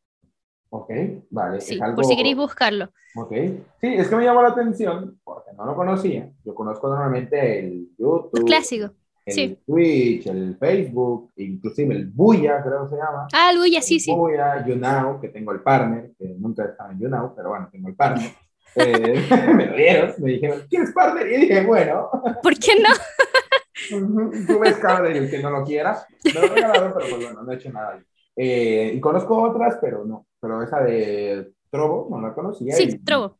Ok, vale. sí, algo... por si queréis buscarlo. Ok. Sí, es que me llamó la atención porque no lo conocía. Yo conozco normalmente el YouTube, Los clásicos. el sí. Twitch, el Facebook, inclusive el Buya, creo que se llama. Ah, Luya, sí, sí. Buya, YouNow, que tengo el partner, que nunca estaba en YouNow, pero bueno, tengo el partner. Eh, me lo dieron, me dijeron, ¿quieres partner? Y dije, bueno, ¿Por qué no? Tú ves cara del que no lo quiera. Me lo regalaron, pero pues bueno, no he hecho nada. Eh, y conozco otras, pero no. Pero esa de Trovo no la conocía. Sí, y- Trovo.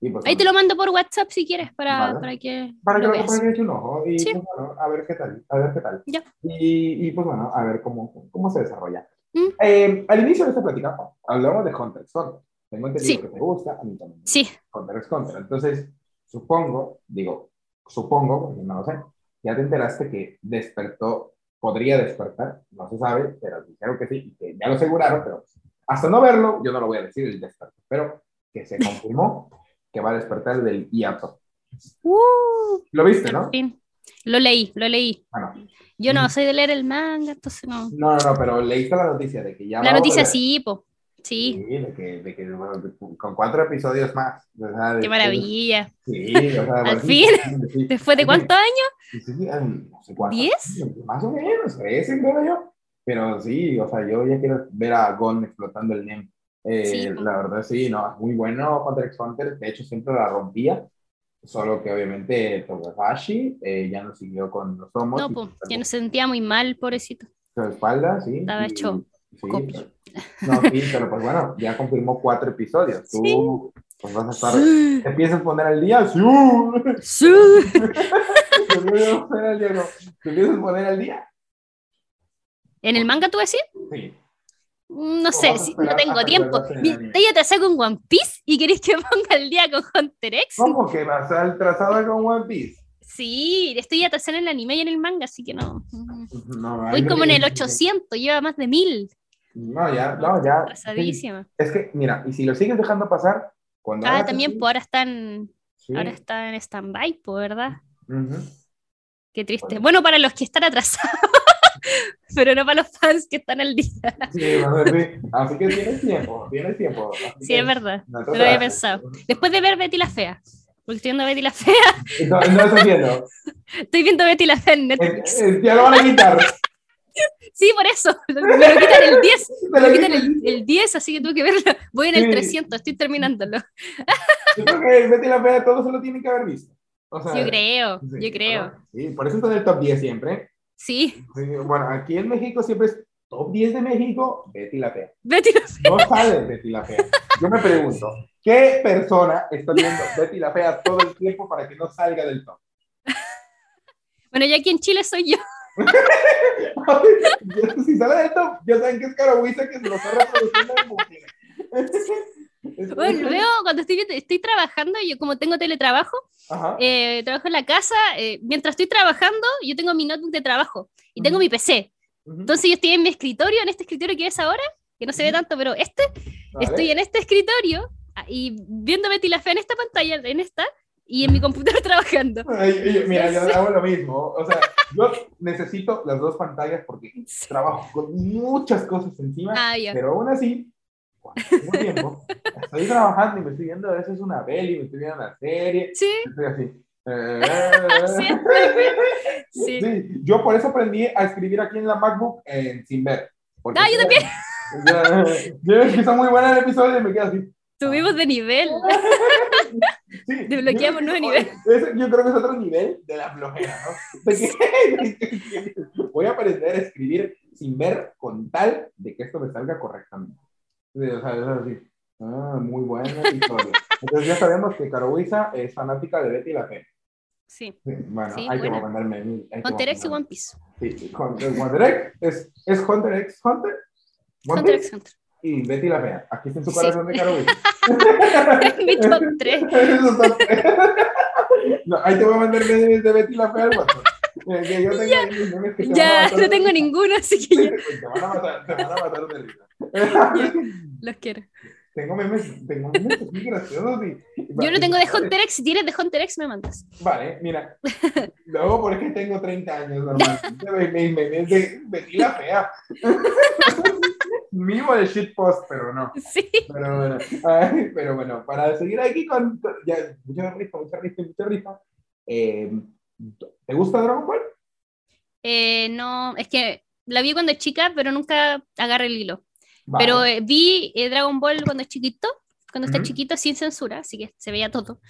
y, pues, Ahí te lo mando por WhatsApp si quieres para, Vale. para que Para que lo veas. para que un ojo. Y Sí. pues bueno, a ver qué tal. A ver qué tal. Ya. Y, y pues bueno, a ver cómo, cómo se desarrolla. Mm. Eh, al inicio de esta plática hablamos de Hunter x Hunter. Tengo entendido Sí. que te gusta, a mí también. Sí, Hunter x Hunter. Entonces, supongo, digo, supongo, porque no lo sé, ya te enteraste que despertó, podría despertar, no se sabe, pero dijeron que sí, y que ya lo aseguraron, pero hasta no verlo, yo no lo voy a decir el despertó, pero que se confirmó que va a despertar del hiato. Uh, ¿Lo viste, no? fin. Lo leí, lo leí. Bueno, Yo no Ujú. soy de leer el manga, entonces no. no, no, no, pero leíste la noticia de que ya La noticia sí, po. Sí, Sí, de que, de que con cuatro episodios más. qué maravilla. Sí, o sea, Al fin. sí. ¿Después de cuántos años? sí, no sé cuántos. ¿Diez? Más o menos, 13 creo yo. Pero sí, o sea, yo ya quiero ver a Gon explotando el NEM. Eh, Sí. La verdad, sí, no, muy bueno Hunter x Hunter. De hecho, siempre la rompía. Solo que obviamente Togashi eh, ya no siguió con los tomos. No, pues, se que no se sentía muy mal, pobrecito. su espalda, sí. Estaba hecho sí. No, sí, pero pues bueno, ya confirmó cuatro episodios. Tú Sí. pues vas a estar. Sí. ¿Te empiezas a poner al día? ¡Sí! Sí. ¿Te empiezas a poner al día? no? ¿Te empiezas a poner al día? ¿En el manga tú decís? Sí. No ¿O sé, esperar no tengo tiempo. lo veas en el Mi- anime? Te saco un One Piece y queréis que ponga el día con Hunter X. ¿Cómo que vas al trazado con One Piece? Sí, estoy atrasada en el anime y en el manga, así que no. No, Voy como en el 800, lleva más de 1000. No, ya, no, ya. Atrasadísima. Es que, mira, y si lo sigues dejando pasar, cuando. Ah, también, así, pues ahora están, sí, ahora está en stand-by, ¿verdad? Qué triste. Bueno. Bueno, para los que están atrasados, pero no para los fans que están al día. Sí, sí. Así que tienes tiempo, tienes tiempo. Así Sí, es verdad. no lo había pensado. Después de ver Betty la Fea, porque estoy viendo Betty la Fea, No, no estás viendo. estoy viendo Betty la Fea en Netflix. Ya lo van a quitar. Sí, por eso. Me lo quitan el 10. Te Me lo quitan el, el 10, así que tuve que verlo. Voy en el Sí. 300, estoy terminándolo. Yo creo que Betty la Fea todos se lo tienen que haber visto. O sea, Yo creo, sí, yo creo. Sí, por eso está en el top 10 siempre. Sí, Sí, bueno, aquí en México siempre es top 10 de México, Betty la Fea. Betty la Fea. No sale Betty la Fea. Yo me pregunto, ¿qué persona está viendo Betty la Fea todo el tiempo para que no salga del top? Bueno, ya aquí en Chile soy yo. si sale top, ya saben que es Carabuiza que se lo está reproduciendo en bucle. Bueno, luego cuando estoy, estoy trabajando, yo como tengo teletrabajo, eh, trabajo en la casa, eh, mientras estoy trabajando, yo tengo mi notebook de trabajo y tengo Ujú. mi PC. Entonces yo estoy en mi escritorio, en este escritorio que ves ahora, que no se ve tanto, pero este, Vale. estoy en este escritorio ah, y viendo Betty la Fea en esta pantalla, en esta, y en mi computador trabajando. Ay, mira, yo hago lo mismo. O sea, yo necesito las dos pantallas porque trabajo con muchas cosas encima, Ah, ya. pero aún así, cuando tengo tiempo, estoy trabajando y me estoy viendo a veces una peli, me estoy viendo una serie, Sí, estoy así. Sí, sí. Yo por eso aprendí a escribir aquí en la MacBook eh, sin ver. Porque Ah, yo también. Ya, yo empiezo muy buena el episodio y me quedo así. Subimos de nivel. Sí, Desbloqueamos nuevo nivel. yo creo que es otro nivel de la flojera, ¿no? Voy a aprender a escribir sin ver con tal de que esto me salga correctamente. O sea, es así. Ah, muy buena historia. Entonces ya sabemos que Carowiza es fanática de Betty la Fea. Sí. Sí, bueno, Sí, hay que buena. mandarme. que Hunter X y mandarme. One Piece. Sí, Hunter, Hunter X. ¿Es, ¿Es Hunter X Hunter? Hunter X Hunter. Y Betty la Fea. Aquí está en su Sí. corazón de Carowiza. Mi top 3. Eso top tres. No, ahí te voy a mandar memes de Betty la Fea al WhatsApp. Eh, que yo tengo memes que Ya, matar no tengo ninguno, así que ya Te van a matar, te van a matar de risa. los quiero. Tengo memes, tengo memes así graciosos y... Yo no tengo de Hunter X. Si tienes de Hunter X, me mandas. Vale, mira. Luego porque tengo 30 años, normalmente me- me- memes de Betty la Fea. Mínimo de shitpost, pero no. Sí. Pero bueno, ay, pero bueno, para seguir aquí con. Ya, mucha rifa, mucha rifa, mucha rifa. Eh, ¿Te gusta Dragon Ball? Eh, no, es que la vi cuando chica, pero nunca agarré el hilo. Vale. Pero eh, vi eh, Dragon Ball cuando es chiquito, cuando está Ujú. chiquito, sin censura, así que se veía todo. Ujú.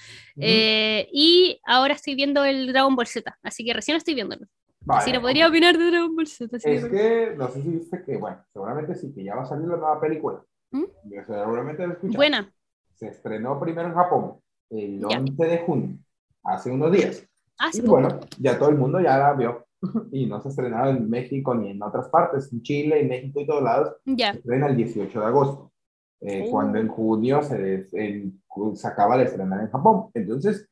Eh, y ahora estoy viendo el Dragon Ball Z, así que recién estoy viéndolo. Vale, Así no podría ok. opinar de Dragon Ball Z. así Es que- que no sé si viste que, bueno, seguramente sí, que ya va a salir la nueva película. ¿Mm? Seguramente lo. Buena. Se estrenó primero en Japón, el Ya. 11 de junio, hace unos días. Hace Y poco. bueno, ya todo el mundo ya la vio. Y no se ha estrenado en México ni en otras partes, en Chile, en México y todos lados. Ya. Se estrena el 18 de agosto, eh, Oh. cuando en junio se, des- en- se acaba de estrenar en Japón. Entonces,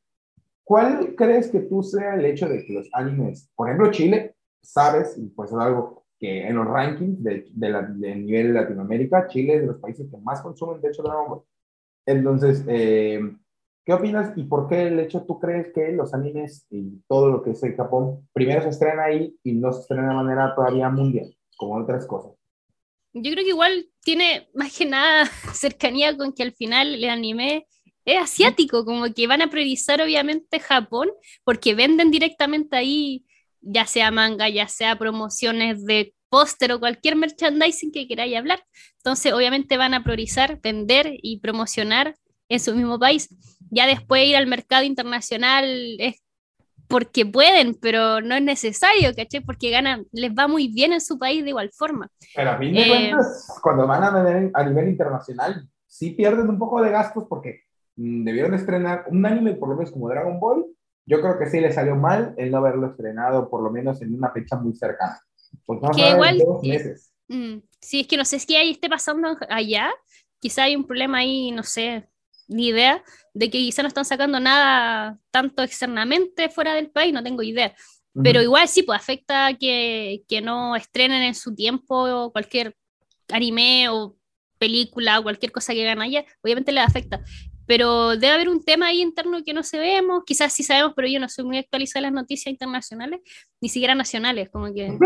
¿cuál crees que tú sea el hecho de que los animes, por ejemplo, Chile, sabes, y pues es algo que en los rankings de, de la, del nivel de Latinoamérica, Chile es de los países que más consumen, de hecho, Dragon Ball. Entonces, eh, ¿qué opinas y por qué el hecho tú crees que los animes y todo lo que es el Japón primero se estrena ahí y no se estrena de manera todavía mundial, como otras cosas? Yo creo que igual tiene más que nada cercanía con que al final el anime es asiático, como que van a priorizar obviamente Japón porque venden directamente ahí, ya sea manga, ya sea promociones de póster o cualquier merchandising que queráis hablar. Entonces, obviamente van a priorizar vender y promocionar en su mismo país. Ya después ir al mercado internacional es porque pueden, pero no es necesario, ¿caché? Porque ganan, les va muy bien en su país de igual forma. Pero a fin de Eh, cuentas, cuando van a vender a nivel internacional, sí pierden un poco de gastos porque mm, debieron estrenar un anime por lo menos como Dragon Ball. Yo creo que sí le salió mal el no haberlo estrenado por lo menos en una fecha muy cercana. Porque Que igual- dos meses. Mm, sí, es que no sé si ahí esté pasando allá, quizá hay un problema ahí, no sé, ni idea, de que quizá no están sacando nada tanto externamente fuera del país, no tengo idea. Pero Ujú. igual sí, pues afecta que, que no estrenen en su tiempo cualquier anime o película o cualquier cosa que hagan allá, obviamente les afecta. Pero debe haber un tema ahí interno que no sabemos, quizás sí sabemos, pero yo no soy muy actualizada en las noticias internacionales, ni siquiera nacionales, como que no,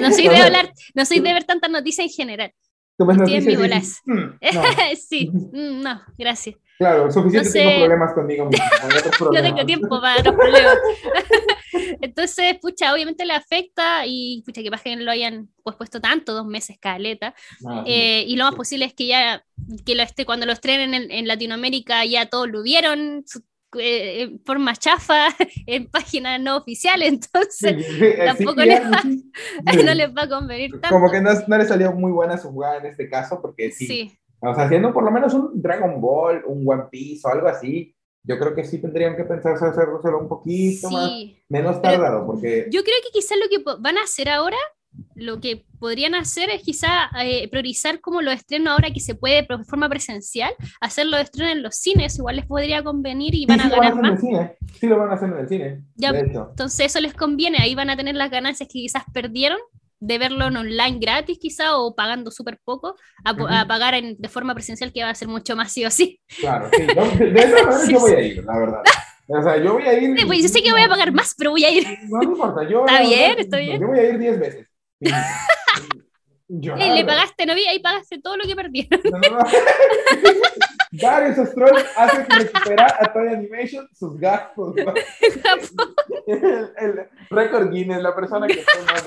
no soy de hablar, no soy de ver tantas noticias en general. Estoy en mi bolas. "Mm, no". sí, mm, no, gracias. Claro, suficiente sé. tengo problemas conmigo mismo. problemas. tengo tiempo para otros problemas. Entonces, pucha, obviamente le afecta y pucha, que que lo hayan pues, puesto tanto, dos meses caleta. Ah. Eh, y lo más posible es que ya, que lo esté, cuando lo estrenen en, en Latinoamérica, ya todos lo vieron su- eh, en forma chafa, en páginas no oficiales, entonces Sí, sí, eh, tampoco sí, les va- no les va a convenir tanto. Como que no, no le salió muy buena su jugada en este caso, porque sí, Sí, O sea, haciendo por lo menos un Dragon Ball, un One Piece o algo así, yo creo que sí tendrían que pensarse hacerlo un poquito más, sí. menos Pero tardado, porque Yo creo que quizás lo que van a hacer ahora, lo que podrían hacer es quizá eh, priorizar como los estrenos ahora que se puede de forma presencial, hacer los estrenos en los cines, igual les podría convenir y sí, van a sí lo van a ganar hacer en el más. cine, sí lo van a hacer en el cine, Ya, de hecho. Entonces eso les conviene, ahí van a tener las ganancias que quizás perdieron de verlo en online gratis quizá o pagando súper poco, a, po- a Ujú. pagar en- de forma presencial que va a ser mucho más sí o sí. Claro, sí, yo- de, esa manera Sí, yo voy a ir, la verdad. O sea, yo voy a ir. Sí, pues yo sé que voy a pagar más, pero voy a ir. No me importa, yo. Está bien, está bien. Yo voy a ir 10 veces. Yo, le verdad, pagaste, no vi, ahí pagaste todo lo que perdieron. no, no, no. Darius Ostrol hace recuperar a Toy Animation sus gastos. ¿no? El, el récord Guinness, la persona que fue más.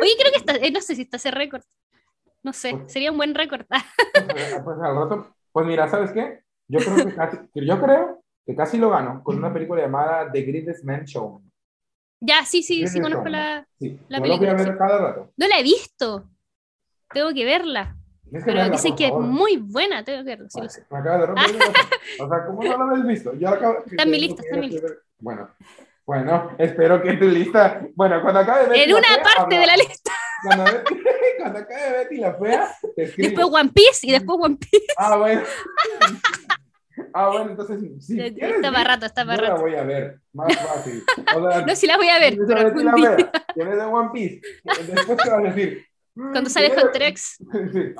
Oye, creo que está, eh, no sé si está ese récord. No sé, Pues- sería un buen récord. Pues, pues al rato, pues mira, ¿sabes qué? Yo creo que casi, que yo creo que casi lo gano con una película llamada The Greatest Man Show. ya, sí, sí, sí, conozco la. Sí, La yo lo voy a película, ver cada rato. No la he visto. Tengo que verla. Tienes que Pero verla, dicen por que es muy buena, tengo que verla. sí lo sé. Me acaba de romper. O sea, ¿cómo no lo habéis visto? Yo acabo, Está en mi lista, está en mi lista. Bueno, bueno, espero que tu lista. Bueno, cuando acabe Betty En la una Fea, parte de la lista. Cuando, cuando acabe Betty la Fea, te escribo. Después One Piece y después One Piece. Ah, bueno. Ah, bueno, entonces, si quieres está para ir, rato, está yo para la rato. voy a ver, más fácil. O sea, No, si la voy a ver, pero Betty algún la día. Tienes de One Piece, después te vas a decir. Cuando sale ¿quieres- Hunter X. Sí,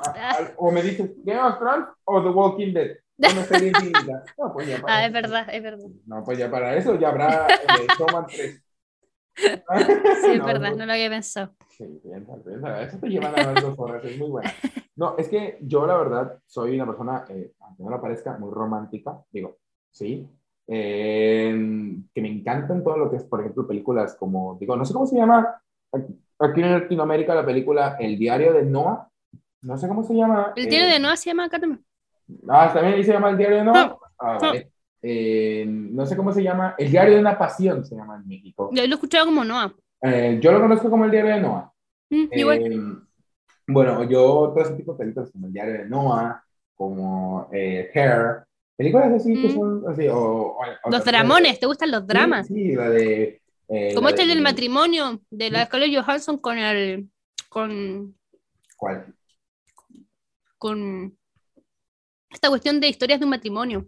o me dices, Game of Thrones o The Walking Dead. Una serie infinita. No, pues ya para Ah, es eso. verdad, es verdad. No, pues ya para eso ya habrá eh, Toman 3. Sí, es verdad, no lo había pensado. Sí, piensa, piensa. Eso te llevan a ver dos horas, es muy bueno. No, es que yo la verdad soy una persona, eh, aunque no la parezca, muy romántica, digo, sí, eh, que me encantan todo lo que es, por ejemplo, películas como, digo, no sé cómo se llama aquí- en Latinoamérica la película El diario de Noah, no sé cómo se llama. El diario eh, de Noah se llama acá también. Ah, también ahí se llama El diario de Noah. No, Ah, no. Eh, no sé cómo se llama, El diario de una pasión se llama en México. Yo lo he escuchado como Noah. Eh, yo lo conozco como El diario de Noah. Mm, igual. Eh, bueno, yo todo ese tipo de películas como El diario de Noah, como eh, Hair, películas así que Mm. son así, o, o- o- Los dramones, ¿te gustan los Sí, dramas? Sí, la de... eh, Como este de- del matrimonio de la Scarlett Johansson con el. con. ¿Cuál? con. esta cuestión de historias de un matrimonio.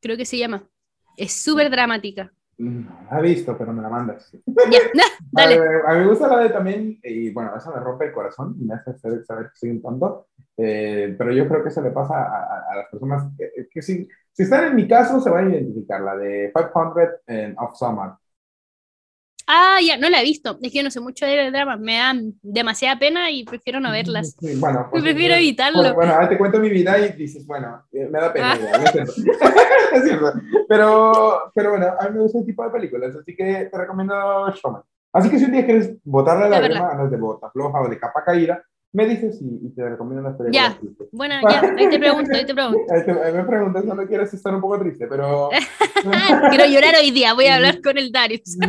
Creo que se llama. Es súper dramática. No la he visto, pero me la mandas. Dale. A, mí me gusta la de también, y bueno, eso me rompe el corazón y me hace saber, que soy un tonto, eh, pero yo creo que eso le pasa a, a- las personas que, que si, si están en mi caso se van a identificar, la de 500 en of Summer. Ah, ya, no la he visto. Es que yo no sé mucho de dramas. Me dan demasiada pena y prefiero no verlas. Sí, bueno, pues, Prefiero eh, evitarlo. Bueno, bueno, ahora te cuento mi vida y dices, bueno, eh, me da pena. Ah. ya, no es. Es cierto. Pero, pero bueno, a mí me gusta el tipo de películas, así que te recomiendo Showman. Así que si un día quieres botarle la no es de bota floja o de capa caída, me dices y, y te recomiendo unas películas. Ya. tristes. Bueno, ya, ahí te pregunto, ahí te pregunto. Ahí te- ahí me preguntas cuando quieres estar un poco triste, pero... Quiero llorar hoy día, voy a hablar con el Darius. No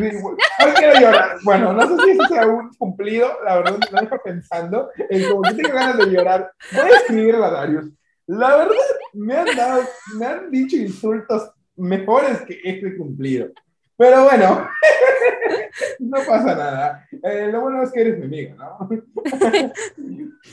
quiero llorar. Bueno, no sé si eso sea un cumplido, la verdad me dejo pensando. En como que tengo ganas de llorar. Voy a escribirle a Darius. La verdad, me han dado, me han dicho insultos mejores que este cumplido. Pero bueno, no pasa nada. Eh, lo bueno es que eres mi amigo, ¿no?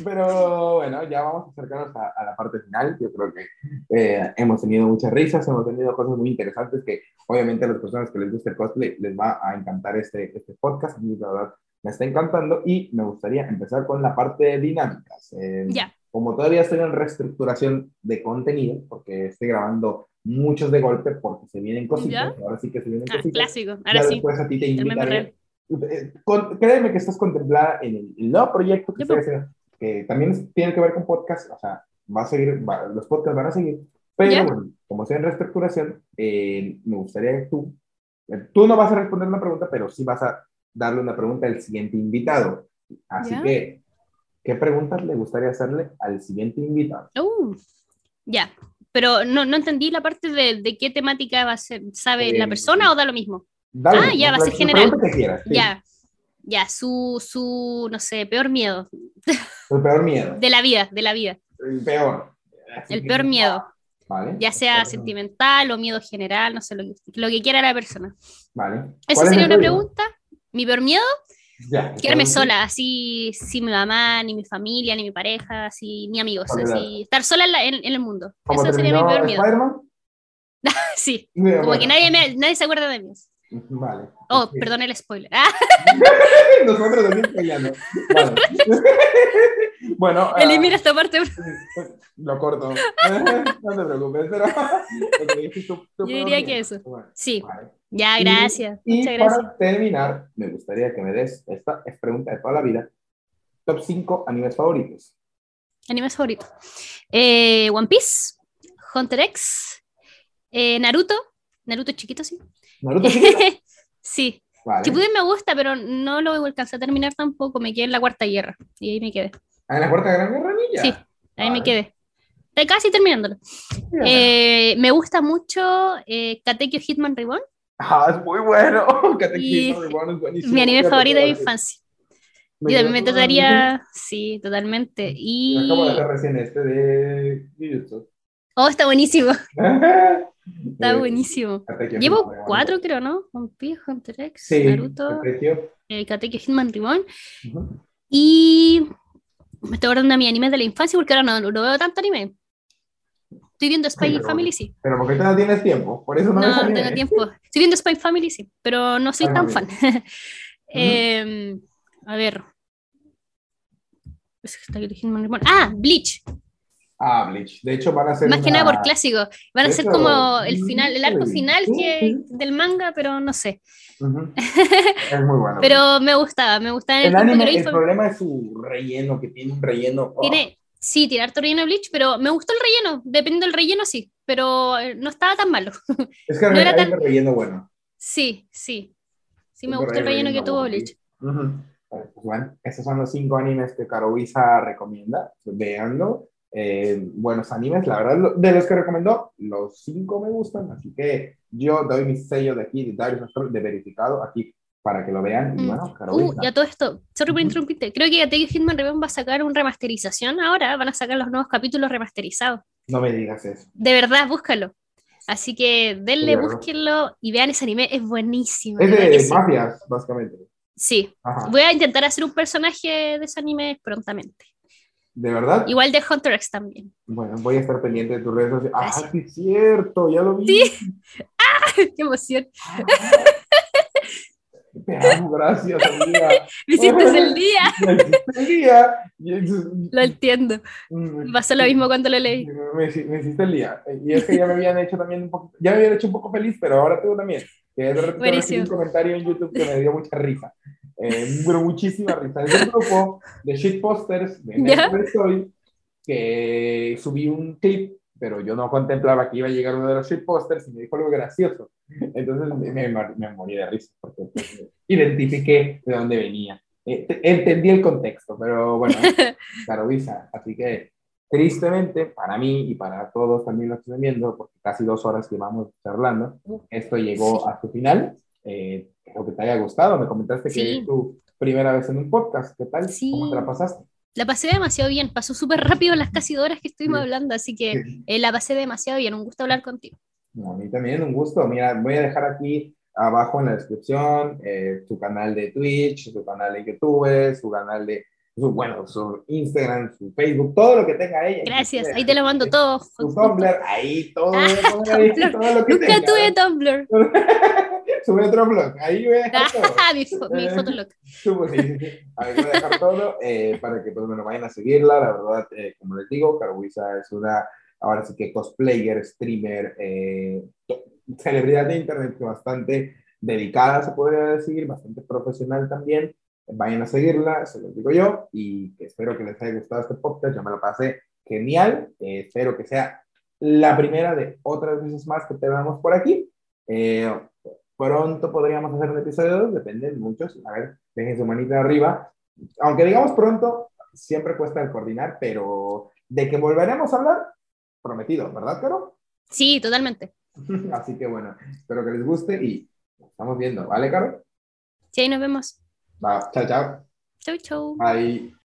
Pero bueno, ya vamos a acercarnos a, a la parte final. Yo creo que eh, hemos tenido muchas risas, hemos tenido cosas muy interesantes que obviamente a las personas que les gusta el cosplay les va a encantar este, este podcast. A mí, la verdad, me está encantando y me gustaría empezar con la parte de dinámicas. Eh, Ya, Como todavía estoy en reestructuración de contenido, porque estoy grabando muchos de golpe porque se vienen cositas, ahora sí que se vienen ah, cositas. clásico. Ya Ahora sí. después a ti te invitaré. Eh, con- créeme que estás contemplada en el, el nuevo proyecto que Ya, estoy haciendo, que también es- tiene que ver con podcast, o sea, va a seguir, va- los podcasts van a seguir, pero Ya. bueno, como estoy en reestructuración, eh, me gustaría que tú, eh, tú no vas a responder una pregunta, pero sí vas a darle una pregunta al siguiente invitado. Así Ya. que, ¿qué preguntas le gustaría hacerle al siguiente invitado? Uh, ya, pero no, no entendí la parte de, de qué temática va a ser. ¿Sabe Eh, la persona o da lo mismo? Dale, Ah, ya, va a ser general. quieras, sí. Ya, ya, su, su, no sé, peor miedo El peor miedo. de la vida, de la vida. El peor. El peor miedo, Vale. ya sea Perfecto. sentimental o miedo general, no sé, lo que, lo que quiera la persona. Vale. ¿Esa ¿Cuál es sería una pregunta? ¿Mi peor miedo? Ya. Quedarme ¿cuál es el sola, así, sin mi mamá, ni mi familia, ni mi pareja, así, ni amigos, así, estar sola en, la- en- en el mundo. Eso sería mi peor miedo. Sí, Mira, como bueno. que nadie, me- nadie se acuerda de mí. Vale. Oh, perdón el spoiler. Ah, Nosotros también peleando. Vale. bueno. ah, elimina esta parte. Lo corto. no te preocupes, pero. ok, tu- tu Yo diría que eso. Bueno, Sí, vale. Ya, Y- gracias. Y, Muchas gracias. para terminar, me gustaría que me des esta es pregunta de toda la vida. Top 5 animes favoritos. Animes favoritos. Eh, One Piece, Hunter X, eh, Naruto. Naruto chiquito, sí. Naruto chiquito. sí. Vale. Shippuden me gusta, pero no lo alcancé a terminar tampoco. Me quedé en la cuarta guerra. Y ahí me quedé. Ah, en la cuarta gran guerra ninja. Sí, ahí me Vale. quedé. Estoy casi terminándolo. Eh, me gusta mucho eh, Katekyo Hitman Reborn. Ah, es muy bueno. Katekyo Reborn es buenísimo. Mi anime favorito de mi infancia. Me Yo también me trataría. Sí, totalmente. Me Y. acabo de recién este de Jujutsu. Oh, está buenísimo. Está Eh, buenísimo. Llevo cuatro, creo, ¿no? Piece, Hunter X, Sí, Naruto, Katekyo. eh, Hitman Reborn. Ujú. Y. Me estoy acordando de mi anime de la infancia porque ahora no, no veo tanto anime. Estoy viendo Spy Family, sí. Pero porque tú no tienes tiempo, por eso no, No, no tengo tiempo. Estoy viendo Spy Family, sí, pero no soy Ah, tan fan. Em, a ver. Ah, Bleach. Ah, Bleach. De hecho, van a hacer Más que nada por clásico. Van a ser hecho, como el final, el arco final que, del manga, pero no sé. Es muy bueno. Pero me gustaba, me gustaba el, el anime, el problema es su relleno, que tiene un relleno. oh, Tiene, sí, tiene harto relleno de Bleach, pero me gustó el relleno. Dependiendo del relleno, sí. Pero eh, no estaba tan malo. es que no era tan- relleno bueno. Sí, sí. Sí, me gustó el relleno que tuvo Bleach. Ujú. Bueno, pues bueno, estos son los cinco animes que Karuisa recomienda. Veanlo. Eh, buenos animes, la verdad, de los que recomendó, los cinco me gustan, así que yo doy mi sello de aquí, de de verificado, aquí para que lo vean. Y Mm. bueno, Uh, Karuisa. y a todo esto, sorry por interrumpirte. Creo que Attack Hitman Reborn va a sacar una remasterización ahora. Van a sacar los nuevos capítulos remasterizados. No me digas eso. De verdad, búscalo. Así que denle, búsquenlo y vean ese anime. Es buenísimo. Es de sí. mafias, básicamente. Sí, Ajá. voy a intentar hacer un personaje de ese anime prontamente. ¿De verdad? Igual de Hunter X también. Bueno, voy a estar pendiente de tus redes sociales. Ah, sí, es cierto, ya lo vi. Sí. ¡Qué emoción! Te amo, gracias, amiga. Me hiciste el día. Me hiciste el día. Lo entiendo. Me pasó lo mismo cuando lo leí. Me, me, hiciste el día. Y es que ya me habían hecho también un poco, ya me habían hecho un poco feliz, pero ahora tú también. Que de repente un comentario en YouTube que me dio mucha risa. Eh, pero muchísima risa. Es un grupo de shitposters de Netflix hoy que subí un clip pero yo no contemplaba que iba a llegar uno de los shitposters y me dijo algo gracioso. Entonces me, me, morí de risa porque pues, identifiqué de dónde venía. Eh, entendí el contexto, pero bueno, claro, Visa. Así que tristemente, para mí y para todos también los que están viendo, porque casi dos horas que vamos charlando, esto llegó a su final. Eh, espero que te haya gustado. Me comentaste que es tu primera vez en un podcast. ¿Qué tal? ¿Cómo te la pasaste? La pasé demasiado bien, pasó súper rápido las casi dos horas que estuvimos hablando, así que eh, la pasé demasiado bien, un gusto hablar contigo. a mí también, un gusto. Mira, voy a dejar aquí abajo en la descripción eh, tu canal de Twitch, tu canal de YouTube, su canal de, su, bueno, su Instagram, su Facebook, todo lo que tenga ella. Gracias, ahí te lo mando todo. Su Tumblr, ahí todo, ah, ahí, todo lo que Nunca tuve Tumblr. sube otro blog. Ahí voy a dejar todo. mi, mi fotolog. Ahí voy a dejar todo eh, para que pues, bueno, vayan a seguirla. La verdad, eh, como les digo, Carbuiza es una, ahora sí que cosplayer, streamer, eh, celebridad de internet bastante dedicada, se podría decir, bastante profesional también. Vayan a seguirla, se los digo yo, y espero que les haya gustado este podcast. Yo me lo pasé genial. espero que sea la primera de otras veces más que te veamos por aquí. Eh, Pronto podríamos hacer un episodio 2, depende de muchos. A ver, dejen su manita arriba. Aunque digamos pronto, siempre cuesta el coordinar, pero de que volveremos a hablar, prometido, ¿verdad, Caro? Sí, totalmente. Así que bueno, espero que les guste y nos estamos viendo, ¿vale, Caro? Sí, nos vemos. Va, chao, chao. Chau, chau. Bye.